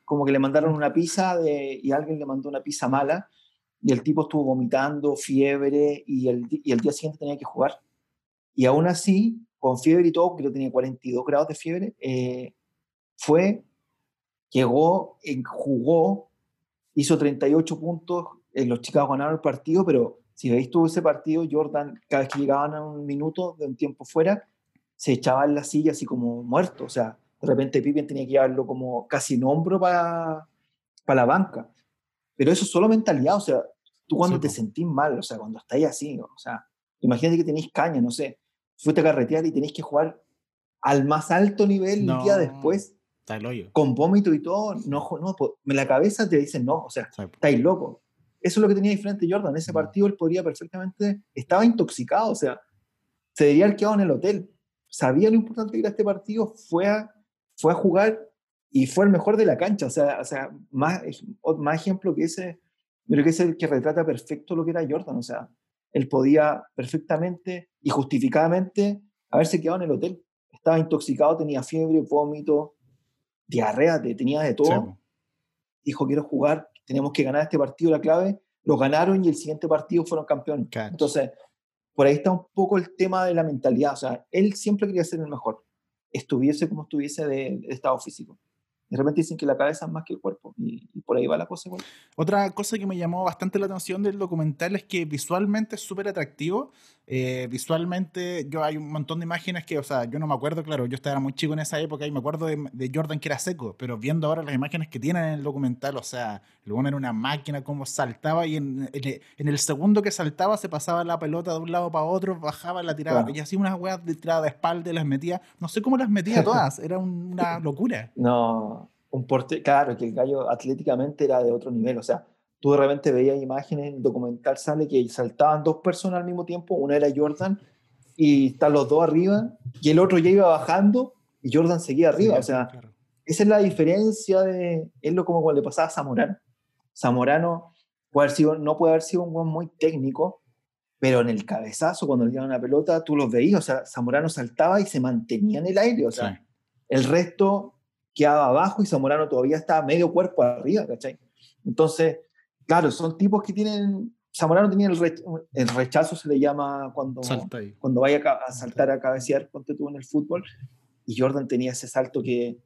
Como que le mandaron una pizza de, y alguien le mandó una pizza mala y el tipo estuvo vomitando, fiebre y el, y el día siguiente tenía que jugar. Y aún así, con fiebre y todo, creo que tenía 42 grados de fiebre, eh, fue llegó, jugó, hizo 38 puntos, en los Chicago ganaron el partido, pero si veis todo ese partido, Jordan, cada vez que llegaban a un minuto de un tiempo fuera, se echaba en la silla así como muerto, o sea, de repente Pippen tenía que llevarlo como casi en hombro para, para la banca. Pero eso es solo mentalidad, o sea, tú cuando te sentís mal, o sea, cuando estáis así, o sea, imagínate que tenéis caña, no sé, fuiste a carretear y tenéis que jugar al más alto nivel un día después con vómito y todo, no, no, en la cabeza te dicen no, o sea, estáis loco. Eso es lo que tenía diferente Jordan. Ese mm. partido él podría perfectamente, estaba intoxicado, o sea, se debería haber quedado en el hotel. Sabía lo importante que era este partido, fue a, fue a jugar y fue el mejor de la cancha. O sea, o sea más, más ejemplo que ese, creo que es el que retrata perfecto lo que era Jordan. O sea, él podía perfectamente y justificadamente haberse quedado en el hotel. Estaba intoxicado, tenía fiebre, vómito, diarrea, tenía de todo. Dijo, quiero jugar, tenemos que ganar este partido, la clave. Lo ganaron y el siguiente partido fueron campeones. Entonces, por ahí está un poco el tema de la mentalidad. O sea, él siempre quería ser el mejor, estuviese como estuviese de estado físico. De repente dicen que la cabeza es más que el cuerpo y, por ahí va la cosa igual.
Otra cosa que me llamó bastante la atención del documental es que visualmente es súper atractivo. Eh, visualmente, yo hay un montón de imágenes que, o sea, yo no me acuerdo, claro, yo estaba muy chico en esa época y me acuerdo de, Jordan que era seco, pero viendo ahora las imágenes que tienen en el documental, o sea, luego era una máquina, como saltaba y en, el segundo que saltaba se pasaba la pelota de un lado para otro, bajaba, la tiraba y hacía unas weas de tirada de espalda y las metía, no sé cómo las metía [laughs] todas, era una locura.
No, un porte, claro, que el gallo atléticamente era de otro nivel, o sea, tú de repente veías imágenes en el documental, sale que saltaban dos personas al mismo tiempo, una era Jordan y están los dos arriba y el otro ya iba bajando y Jordan seguía arriba, o sea, esa es la diferencia de, es lo como cuando le pasaba a Zamorano. Zamorano puede haber sido, no puede haber sido un buen muy técnico, pero en el cabezazo, cuando le dieron la pelota, tú los veías, o sea, Zamorano saltaba y se mantenía en el aire, o sea, el resto quedaba abajo y Zamorano todavía estaba medio cuerpo arriba, ¿cachai? Entonces, claro, son tipos que tienen... Zamorano tenía el, rechazo, se le llama cuando, cuando vaya a, saltar a cabecear, ponte tú en el fútbol, y Jordan tenía ese salto que,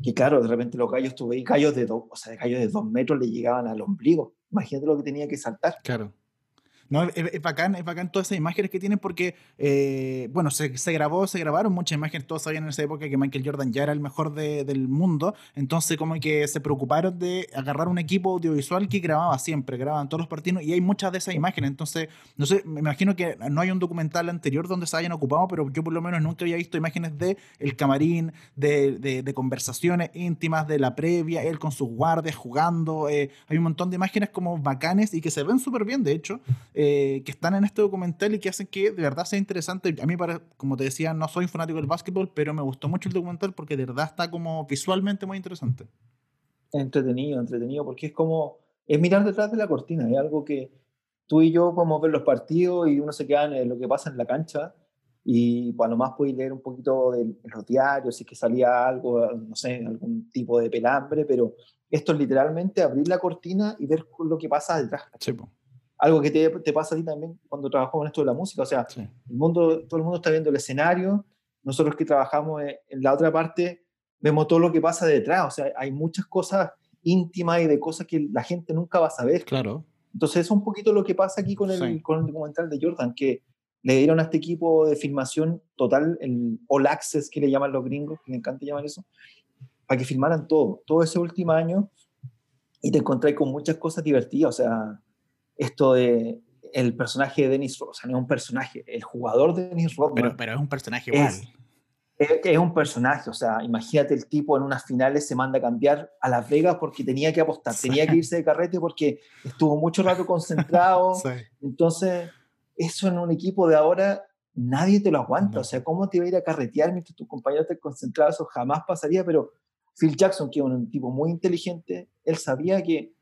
que claro, de repente los gallos, tuve gallos de dos, o sea, gallos de dos metros le llegaban al ombligo. Imagínate lo que tenía que saltar.
Claro. No, es, bacán, es bacán todas esas imágenes que tienen porque, eh, bueno, se, se, grabó, se grabaron muchas imágenes, todos sabían en esa época que Michael Jordan ya era el mejor de, del mundo, entonces como que se preocuparon de agarrar un equipo audiovisual que grababa siempre, grababan todos los partidos y hay muchas de esas imágenes, entonces, no sé, me imagino que no hay un documental anterior donde se hayan ocupado, pero yo por lo menos nunca había visto imágenes de el camarín, de, de, conversaciones íntimas, de la previa, él con sus guardias jugando, eh, hay un montón de imágenes como bacanes y que se ven súper bien, de hecho. Eh, que están en este documental y que hacen que de verdad sea interesante. A mí, para, como te decía, no soy fanático del básquetbol, pero me gustó mucho el documental porque de verdad está como visualmente muy interesante.
Entretenido, entretenido, porque es como, es mirar detrás de la cortina, es algo que tú y yo podemos ver los partidos y uno se queda en lo que pasa en la cancha y pues, a lo más puedes leer un poquito de los diarios, si es que salía algo, no sé, algún tipo de pelambre, pero esto es literalmente abrir la cortina y ver lo que pasa detrás. Sí, algo que te, te, pasa a ti también cuando trabajas con esto de la música. O sea, el mundo, todo el mundo está viendo el escenario, nosotros que trabajamos en la otra parte vemos todo lo que pasa detrás. O sea, hay muchas cosas íntimas y de cosas que la gente nunca va a saber.
Claro.
Entonces, es un poquito lo que pasa aquí con el, con el documental de Jordan, que le dieron a este equipo de filmación total, el All Access que le llaman los gringos, que me encanta llamar eso, para que filmaran todo, todo ese último año y te encontrás con muchas cosas divertidas. O sea, esto de el personaje de Dennis Rodman, o sea, no es un personaje, el jugador de Dennis Rodman.
Pero, pero es un personaje igual.
Es, un personaje, o sea, imagínate el tipo en unas finales se manda a cambiar a Las Vegas porque tenía que apostar, tenía que irse de carrete porque estuvo mucho rato concentrado. [laughs] Entonces, eso en un equipo de ahora nadie te lo aguanta. O sea, ¿cómo te iba a ir a carretear mientras tus compañeros te concentraban? Eso jamás pasaría, pero Phil Jackson, que es un tipo muy inteligente, él sabía que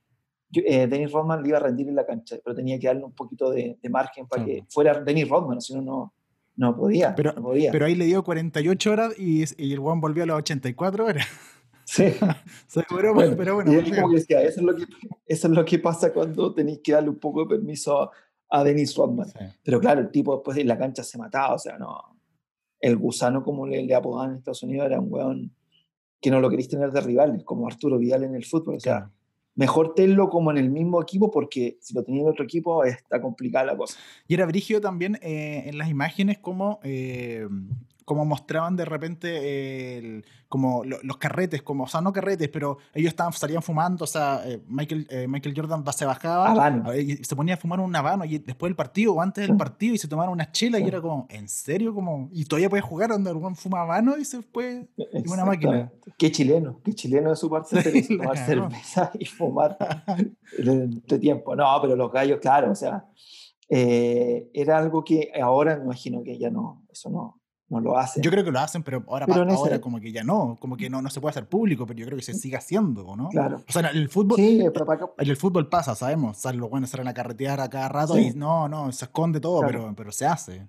eh, Dennis Rodman le iba a rendir en la cancha, pero tenía que darle un poquito de, margen para que fuera Dennis Rodman, si no, no no podía,
pero,
podía.
Pero ahí le dio 48 horas y, y el Juan volvió a las 84 horas.
Sí. [laughs]
pero bueno, pero bueno.
eso, es lo que, eso es lo que pasa cuando tenéis que darle un poco de permiso a, Dennis Rodman. Pero claro, el tipo después en la cancha se mataba, o sea, no. El gusano, como le, le apodaban en Estados Unidos, era un weón que no lo queréis tener de rivales, como Arturo Vidal en el fútbol. O sea, mejor tenlo como en el mismo equipo porque si lo tenía en otro equipo está complicada la cosa.
Y era brigio también eh, en las imágenes como eh, como mostraban de repente como los carretes, como, o sea, no carretes, pero ellos estaban, salían fumando, o sea, eh, Michael, eh, Michael Jordan se bajaba y se ponía a fumar un habano y después del partido o antes del partido y se tomaron una chela y era como, ¿en serio? como Y todavía puede jugar donde algún fuma habano y se fue y una máquina.
Qué chileno, qué chileno de su parte tomar cerveza y fumar [laughs] de tiempo. No, pero los gallos, claro, o sea, eh, era algo que ahora me imagino que ya no, eso no, no lo hacen.
Yo creo que lo hacen, pero ahora, ahora como que ya no, como que no, no se puede hacer público, pero yo creo que se sigue haciendo, ¿no?
Claro.
O sea, el fútbol, sí, en el fútbol pasa, sabemos, salen los buenos salen a carretear a cada rato y no, no, se esconde todo, pero, pero se hace.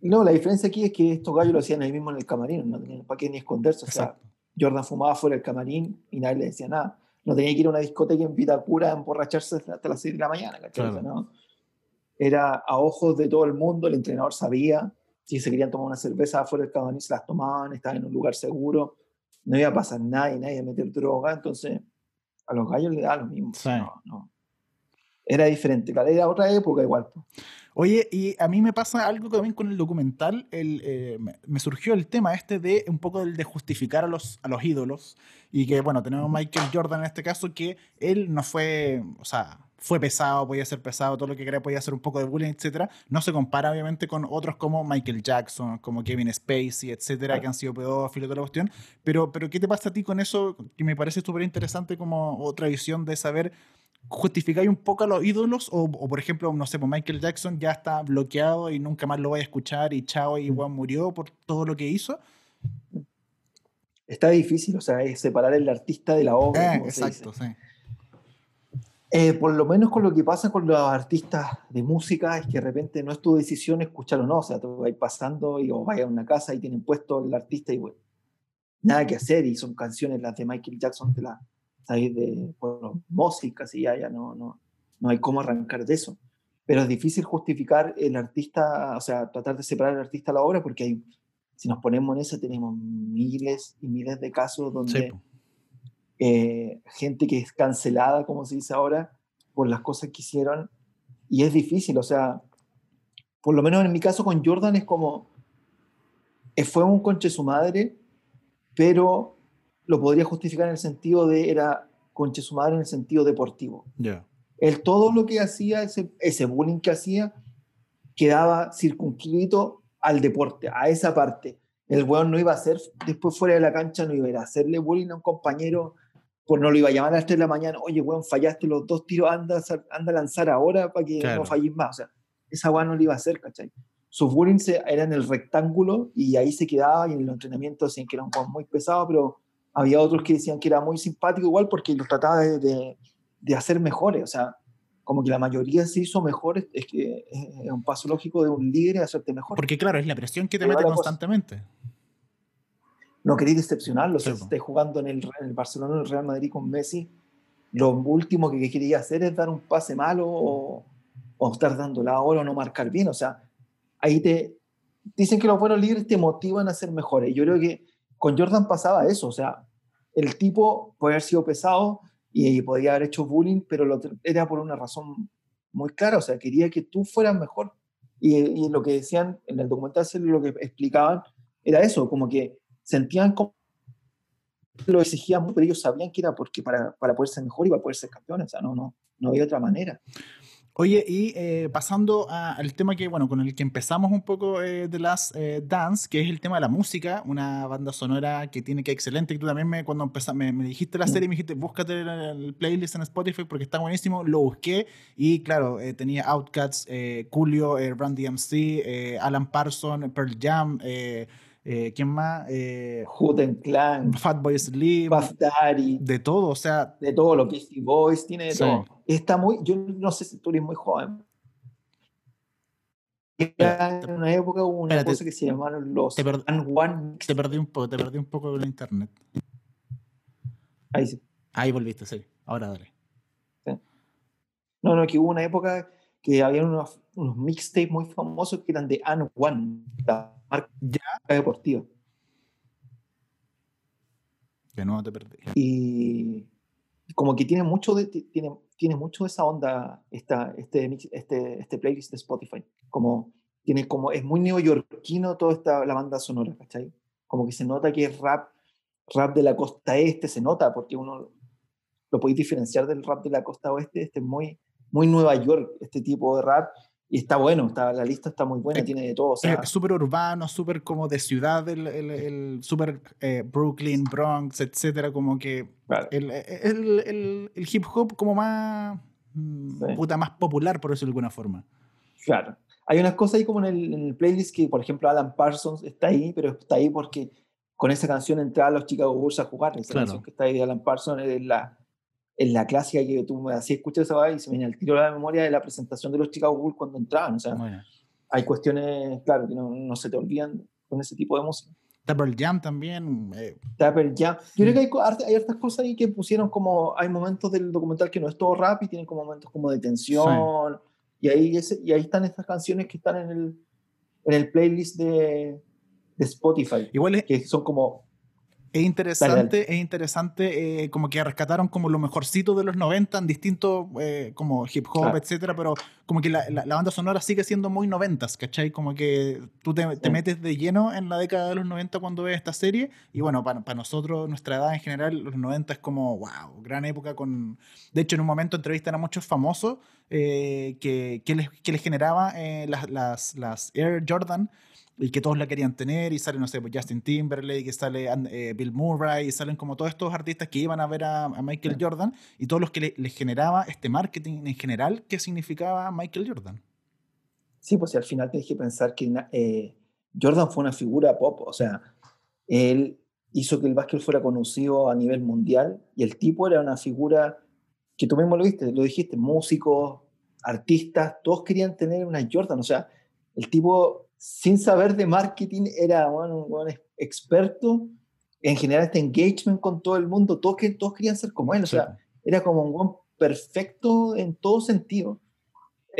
No, la diferencia aquí es que estos gallos lo hacían ahí mismo en el camarín, no tenían para qué ni esconderse, o sea, Jordan fumaba fuera del camarín y nadie le decía nada. No tenía que ir a una discoteca en Vitacura a emborracharse hasta las 6 de la mañana, ¿cachai? ¿no? Era a ojos de todo el mundo, el entrenador sabía, si se querían tomar una cerveza afuera del camarín, se las tomaban, estaban en un lugar seguro, no iba a pasar nada y nadie iba a meter droga, entonces a los gallos le da lo mismo. Era diferente, era otra época igual.
Oye, y a mí me pasa algo también con el documental, el, eh, me surgió el tema este de un poco el de justificar a los, a los ídolos, y que bueno, tenemos a Michael Jordan en este caso, que él no fue, o sea, fue pesado, podía ser pesado, todo lo que quería podía ser un poco de bullying, etcétera. No se compara obviamente con otros como Michael Jackson, como Kevin Spacey, etcétera, que han sido pedófilos toda la cuestión. Pero, pero ¿qué te pasa a ti con eso? Que me parece súper interesante como otra visión de saber justificar un poco a los ídolos o, por ejemplo, no sé, pues Michael Jackson ya está bloqueado y nunca más lo voy a escuchar y chao y Juan murió por todo lo que hizo.
Está difícil, o sea, es separar el artista de la obra.
Eh, exacto, sí.
Eh, por lo menos con lo que pasa con los artistas de música es que de repente no es tu decisión escuchar o no, o sea, tú vas pasando y o vayas a una casa y tienen puesto el artista y bueno, nada que hacer y son canciones las de Michael Jackson de la de bueno, música y ya, ya no, no, no hay cómo arrancar de eso. Pero es difícil justificar el artista, o sea, tratar de separar el artista a la obra porque hay, si nos ponemos en eso tenemos miles y miles de casos donde eh, gente que es cancelada, como se dice ahora, por las cosas que hicieron. Y es difícil, o sea, por lo menos en mi caso con Jordan es como, eh, fue un conche su madre, pero lo podría justificar en el sentido de, era conche su madre en el sentido deportivo.
Yeah.
Él todo lo que hacía, ese, ese bullying que hacía, quedaba circunscrito al deporte, a esa parte. El weón no iba a hacer, después fuera de la cancha, no iba a, hacerle bullying a un compañero pues no lo iba a llamar a las 3 de la mañana, oye, weón, fallaste los dos tiros, anda, anda a lanzar ahora para que no falles más. O sea, esa weón no le iba a hacer, ¿cachai? Sus bullying era en el rectángulo y ahí se quedaba y en los entrenamientos decían que era un weón muy pesado, pero había otros que decían que era muy simpático igual porque los trataba de, de, hacer mejores. O sea, como que la mayoría se hizo mejores, es que es un paso lógico de un líder hacerte mejor.
Porque claro, es la presión que te mete constantemente
no queréis decepcionarlo. si estáis jugando en el, en el, Barcelona o el Real Madrid con Messi, lo último que quería hacer es dar un pase malo o, o estar dando la hora o no marcar bien. O sea, ahí te dicen que los buenos líderes te motivan a ser mejores. Yo creo que con Jordan pasaba eso. O sea, el tipo puede haber sido pesado y, podía haber hecho bullying, pero lo, era por una razón muy clara. O sea, quería que tú fueras mejor. Y, y lo que decían en el documental, lo que explicaban era eso, como que sentían como lo exigían, pero ellos sabían que era porque para, para poder ser mejor y para poder ser campeones, o sea, no, no, no había otra manera.
Oye, y eh, pasando a- al tema que, bueno, con el que empezamos un poco eh, de las eh, Dance, que es el tema de la música, una banda sonora que tiene que excelente, que tú también me, cuando empezá- me, me dijiste la serie, me dijiste, búscate el, el playlist en Spotify porque está buenísimo, lo busqué y claro, eh, tenía Outcats, eh, Coolio, eh, Run DMC, eh, Alan Parsons, Pearl Jam, eh, eh, ¿quién más? Eh,
Hooten Clan,
Fatboy Slim,
Puff Daddy,
de todo, o sea,
de todo, los Beastie Boys, tiene de
Sí.
todo. Está muy, yo no sé si tú eres muy joven. Era en una época hubo una
Espérate.
cosa que se llamaron los
Te per-
And One
te perdí un poco, te perdí un poco la internet.
Ahí sí.
Ahí volviste, sí, ahora dale.
No, no, que hubo una época que había unos, unos mixtapes muy famosos que eran de And One, la marca deportiva.
De nuevo te perdí.
y como que tiene mucho de ti- tiene, tiene mucho de esa onda esta, este, este este playlist de Spotify como tiene como es muy neoyorquino toda esta la banda sonora ¿cachai? como que se nota que es rap rap de la costa este se nota porque uno lo podéis diferenciar del rap de la costa oeste este es muy muy Nueva York este tipo de rap y está bueno está la lista está muy buena
Eh,
tiene de todo o sea,
Es súper urbano, súper como de ciudad, el, el, el súper eh, Brooklyn, Bronx, etcétera, como que
claro.
el, el, hip hop como más, mm,
Sí.
puta, más popular, por decirlo de alguna forma.
Claro. Hay unas cosas ahí como en el, en el playlist que, por ejemplo, Alan Parsons está ahí, pero está ahí porque con esa canción entraban los Chicago Bulls a jugar. Esa
Claro.
canción que está ahí de Alan Parsons es la, es la clásica que tú me hacías escuchar esa vaina y se me viene al tiro a la memoria de la presentación de los Chicago Bulls cuando entraban. O sea,
Bueno.
hay cuestiones, claro, que no, no se te olvidan con ese tipo de música.
Double Jam también. eh,
Dapper Jam. Yo creo
Mm.
que hay, co- harta- hay hartas cosas ahí que pusieron como, hay momentos del documental que no es todo rap y tienen como momentos como de tensión. Y, ahí ese- y ahí están estas canciones que están en el, en el playlist de, de Spotify,
igual es,
que son como,
es interesante,
Dale,
es interesante eh, como que rescataron como lo mejorcito de los 90 en distintos, eh, como hip hop,
Claro.
etcétera, pero como que la, la- la banda sonora sigue siendo muy noventas, ¿cachai? Como que tú te, te metes de lleno en la década de los 90 cuando ves esta serie, y bueno, para, para nosotros, nuestra edad en general, los 90 es como, wow, gran época con... De hecho, en un momento entrevistan a muchos famosos eh, que, que, les, que les generaba eh, las, las, las Air Jordan, y que todos la querían tener, y sale, no sé, pues Justin Timberlake, y sale eh, Bill Murray, y salen como todos estos artistas que iban a ver a, a Michael
Sí.
Jordan, y todos los que le- les generaba este marketing en general, ¿qué significaba Michael Jordan?
sí, pues al final tienes que pensar que eh, Jordan fue una figura pop, o sea, él hizo que el básquet fuera conocido a nivel mundial y el tipo era una figura que tú mismo lo viste, lo dijiste, músicos, artistas, todos querían tener una Jordan, o sea, el tipo sin saber de marketing era bueno, un buen experto en generar este engagement con todo el mundo, todos, todos querían ser como él, o sea, era como un buen perfecto en todo sentido.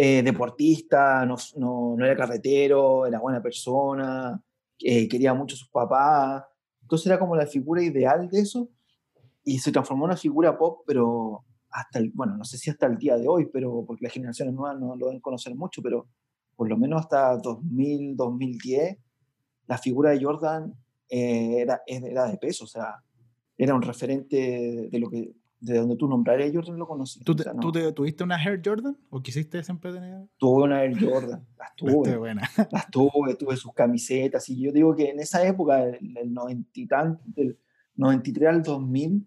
Eh, deportista, no, no, no era carretero, era buena persona, eh, quería mucho a sus papás. Entonces era como la figura ideal de eso y se transformó en una figura pop, pero hasta el, bueno, no sé si hasta el día de hoy, pero porque las generaciones nuevas no lo deben conocer mucho, pero por lo menos hasta 2000, 2010, la figura de Jordan eh, era, era de peso, o sea, era un referente de lo que de donde tú nombrarías Jordan lo conocí.
¿Tú,
o
te-
sea, no.
tú te- tuviste una Air Jordan? ¿O quisiste siempre tener?
Tuve una Air Jordan, [laughs] las tuve,
buena.
las tuve, tuve sus camisetas, y yo digo que en esa época, del del 90 y tan- del 93 al 2000,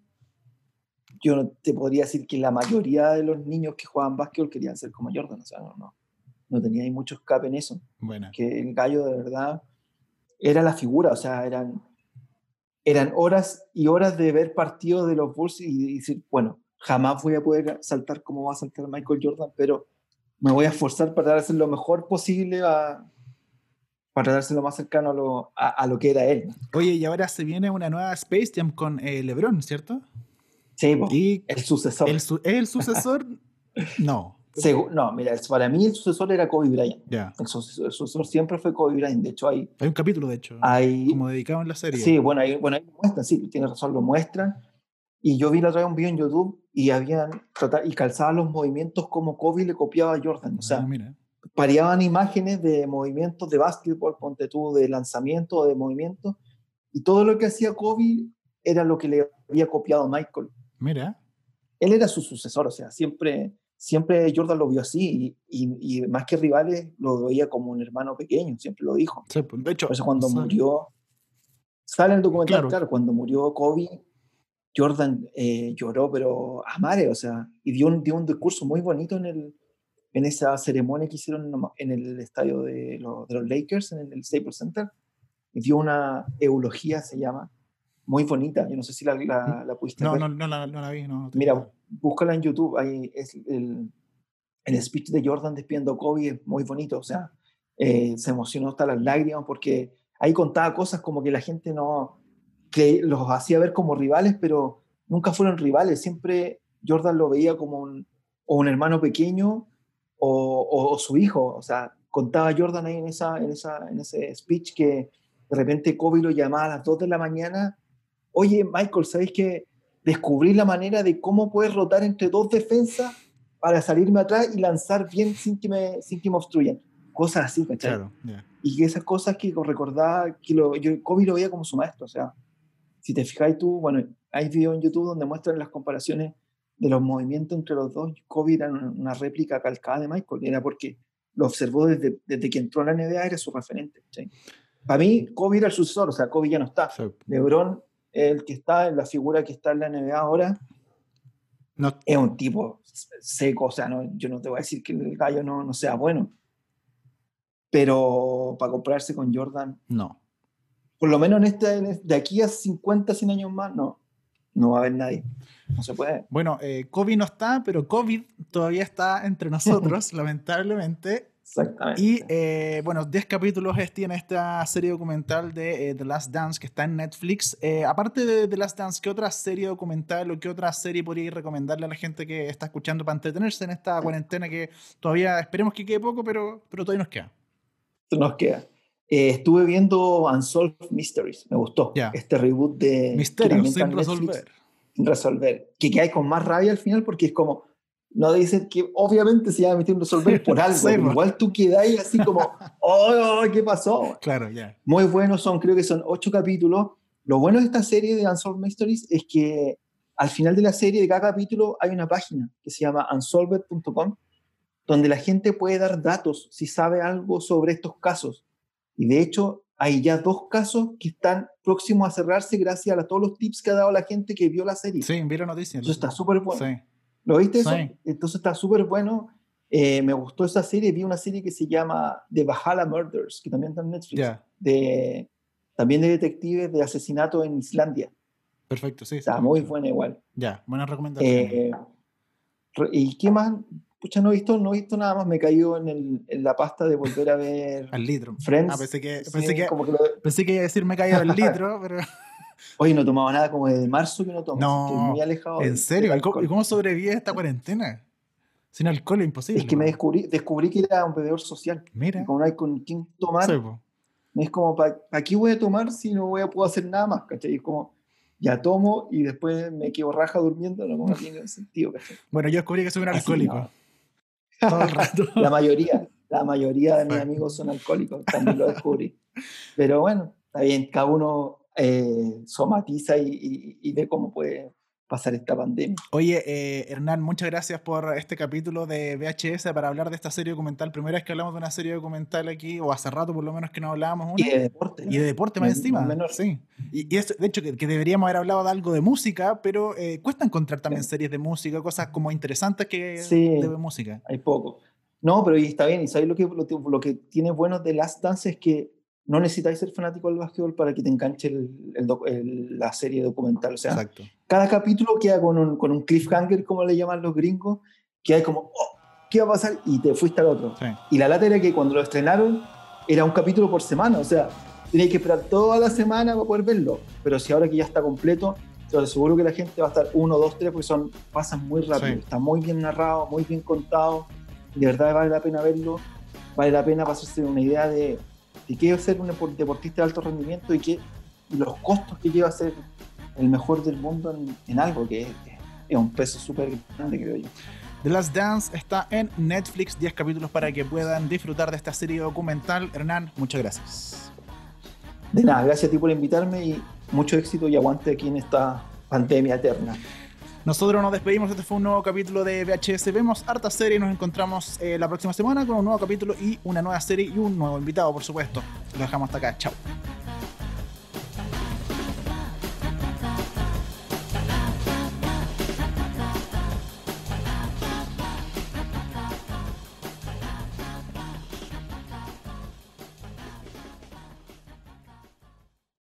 yo no te podría decir que la mayoría de los niños que jugaban básquetbol querían ser como Jordan, o sea, no, no, no tenía ahí mucho escape en eso,
Buena.
que el gallo de verdad era la figura, o sea, eran, eran horas y horas de ver partidos de los Bulls y decir, bueno, jamás voy a poder saltar como va a saltar Michael Jordan, pero me voy a esforzar para darse lo mejor posible a, para darse lo más cercano a lo, a, a lo que era él.
Oye, y ahora se viene una nueva Space Jam con eh, LeBron, ¿cierto?
Sí,
Y
el sucesor.
el, su- ¿es el sucesor, [laughs] no.
No, mira, para mí el sucesor era Kobe Bryant.
Ya.
El sucesor, el sucesor siempre fue Kobe Bryant. De hecho, hay,
Hay un capítulo, de hecho,
hay
como dedicado en la serie.
Sí, bueno, ahí, bueno, ahí lo muestran, sí, tienes razón, lo muestran. Y yo vi la otra vez un video en YouTube y habían tratado, y calzaban los movimientos como Kobe le copiaba a Jordan. O
Ah,
sea,
mira.
pareaban imágenes de movimientos de básquetbol, ponte tú, de lanzamiento o de movimiento, y todo lo que hacía Kobe era lo que le había copiado Michael.
Mira.
Él era su sucesor, o sea, siempre, siempre Jordan lo vio así y, y, más que rivales lo veía como un hermano pequeño, siempre lo dijo.
Sí, pues, de hecho,
Por eso cuando murió, sale el documental, claro. cuando murió Kobe, Jordan eh, lloró, pero a mare, o sea, y dio un, dio un discurso muy bonito en, el, en esa ceremonia que hicieron en el estadio de, los, de los Lakers, en el Staples Center, y dio una eulogía, se llama, muy bonita. Yo no sé si la, la, la pudiste
no,
ver.
No, no, la, no la vi. No,
Mira, búscala en YouTube. Ahí es el, el speech de Jordan despidiendo a Kobe es muy bonito. O sea, eh, se emocionó hasta las lágrimas porque ahí contaba cosas como que la gente no, que los hacía ver como rivales, pero nunca fueron rivales. Siempre Jordan lo veía como un, o un hermano pequeño o, o, o, su hijo. O sea, contaba Jordan ahí en, esa, en, esa, en ese speech que de repente Kobe lo llamaba a las 2 de la mañana. Oye, Michael, ¿sabéis que descubrí la manera de cómo puedes rotar entre dos defensas para salirme atrás y lanzar bien sin que me, sin que me obstruyan? Cosas así, ¿cachai?
Claro, yeah.
Y esas cosas que recordaba, que lo, yo, Kobe lo veía como su maestro. O sea, si te fijáis tú, bueno, hay videos en YouTube donde muestran las comparaciones de los movimientos entre los dos. Kobe era una réplica calcada de Michael, era porque lo observó desde, desde que entró a la NBA, era su referente. ¿sí? Para mí, Kobe era el sucesor, o sea, Kobe ya no está.
Sí.
LeBron, el que está, la figura que está en la NBA ahora,
no.
es un tipo seco, o sea, no, yo no te voy a decir que el gallo no, no sea bueno, pero para compararse con Jordan,
no.
Por lo menos en este, de aquí a 50, 100 años más, no, no va a haber nadie. No se puede.
Bueno, eh, Kobe no está, pero COVID todavía está entre nosotros, [laughs] lamentablemente.
Exactamente.
Y eh, bueno, 10 capítulos tiene esta serie documental de eh, The Last Dance que está en Netflix. Eh, aparte de The Last Dance, ¿qué otra serie documental o qué otra serie podría recomendarle a la gente que está escuchando para entretenerse en esta cuarentena que todavía esperemos que quede poco, pero, pero todavía nos queda?
Nos queda. Estuve viendo Unsolved Mysteries, me gustó.
Yeah.
Este reboot de.
Misterios sin resolver.
Sin resolver. Que, que hay con más rabia al final porque es como no dicen que obviamente se llama Misterio Resolver por [laughs] algo,
sí,
igual tú quedáis así como, [laughs] oh, ¿qué pasó?
Claro, ya. Yeah.
Muy buenos son, creo que son ocho capítulos. Lo bueno de esta serie de Unsolved Mysteries es que al final de la serie, de cada capítulo, hay una página que se llama unsolved.com, donde la gente puede dar datos si sabe algo sobre estos casos. Y de hecho, hay ya dos casos que están próximos a cerrarse gracias a todos los tips que ha dado la gente que vio la serie.
Sí, vi la noticia.
Eso está súper bueno.
Sí.
¿Lo viste eso?
Sí.
Entonces está súper bueno. Eh, me gustó esa serie. Vi una serie que se llama The Valhalla Murders, que también está en Netflix.
Yeah.
De, también de detectives de asesinato en Islandia.
Perfecto, sí.
Está
sí,
muy
sí.
buena igual.
Ya, buena recomendación.
Eh, ¿Y qué más? Pucha, no he visto, no he visto nada más. Me cayó en, el, en la pasta de volver a ver [laughs]
al litro.
Friends.
Ah, pensé que,
Sí,
pensé que,
como que lo-
pensé que iba a decir me cayó al litro, [laughs] pero...
Oye, no tomaba nada como desde marzo que no tomo.
No,
Estoy muy alejado.
¿En serio? ¿Y cómo, sobrevives a esta cuarentena? Sin alcohol es imposible.
Es que me descubrí, descubrí que era un bebedor social.
Mira.
Y como no hay con quién tomar,
Sí,
es como, ¿para qué voy a tomar si no voy a poder hacer nada más? ¿cachai? Es como, ya tomo y después me quedo raja durmiendo, no, no [laughs] tiene sentido, ¿cachai?
Bueno, yo descubrí que soy un
Así
alcohólico.
no. [laughs]
Todo el rato.
La mayoría, la mayoría de mis amigos son alcohólicos, también lo descubrí. Pero bueno, está bien, cada uno eh, somatiza y, y- y ve cómo puede pasar esta pandemia.
Oye, eh, Hernán, muchas gracias por este capítulo de VHS para hablar de esta serie documental. Primera vez que hablamos de una serie documental aquí, o hace rato por lo menos que no hablábamos
Y
una.
de deporte.
Y de deporte más encima.
no menor.
Sí. Y, y eso, de hecho, que, que deberíamos haber hablado de algo de música, pero eh, cuesta encontrar también
Sí.
series de música, cosas como interesantes que
Sí.
de música.
hay poco. No, pero y está bien, y sabéis lo que, lo, lo que tiene bueno de Last Dance es que no necesitáis ser fanático del básquetbol para que te enganche el, el doc- el- la serie documental. O sea,
Exacto.
cada capítulo queda con un, con un cliffhanger, como le llaman los gringos, que hay como, oh, ¿qué va a pasar? Y te fuiste al otro.
Sí.
Y la lata era que cuando lo estrenaron era un capítulo por semana, o sea, tenías que esperar toda la semana para poder verlo. Pero si ahora que ya está completo, te aseguro que la gente va a estar uno, dos, tres, porque son, pasan muy rápido.
Sí.
Está muy bien narrado, muy bien contado. De verdad vale la pena verlo. Vale la pena pasarse una idea de, qué es ser un depor- deportista de alto rendimiento y, qué, y los costos que lleva a ser el mejor del mundo en, en algo que es, es un peso súper grande, creo yo.
The Last Dance está en Netflix, 10 capítulos para que puedan disfrutar de esta serie documental. Hernán, muchas gracias.
De nada, gracias a ti por invitarme y mucho éxito y aguante aquí en esta pandemia eterna.
Nosotros nos despedimos, este fue un nuevo capítulo de VHS. Vemos harta serie, nos encontramos eh, la próxima semana con un nuevo capítulo y una nueva serie y un nuevo invitado, por supuesto. Lo dejamos hasta acá, chao.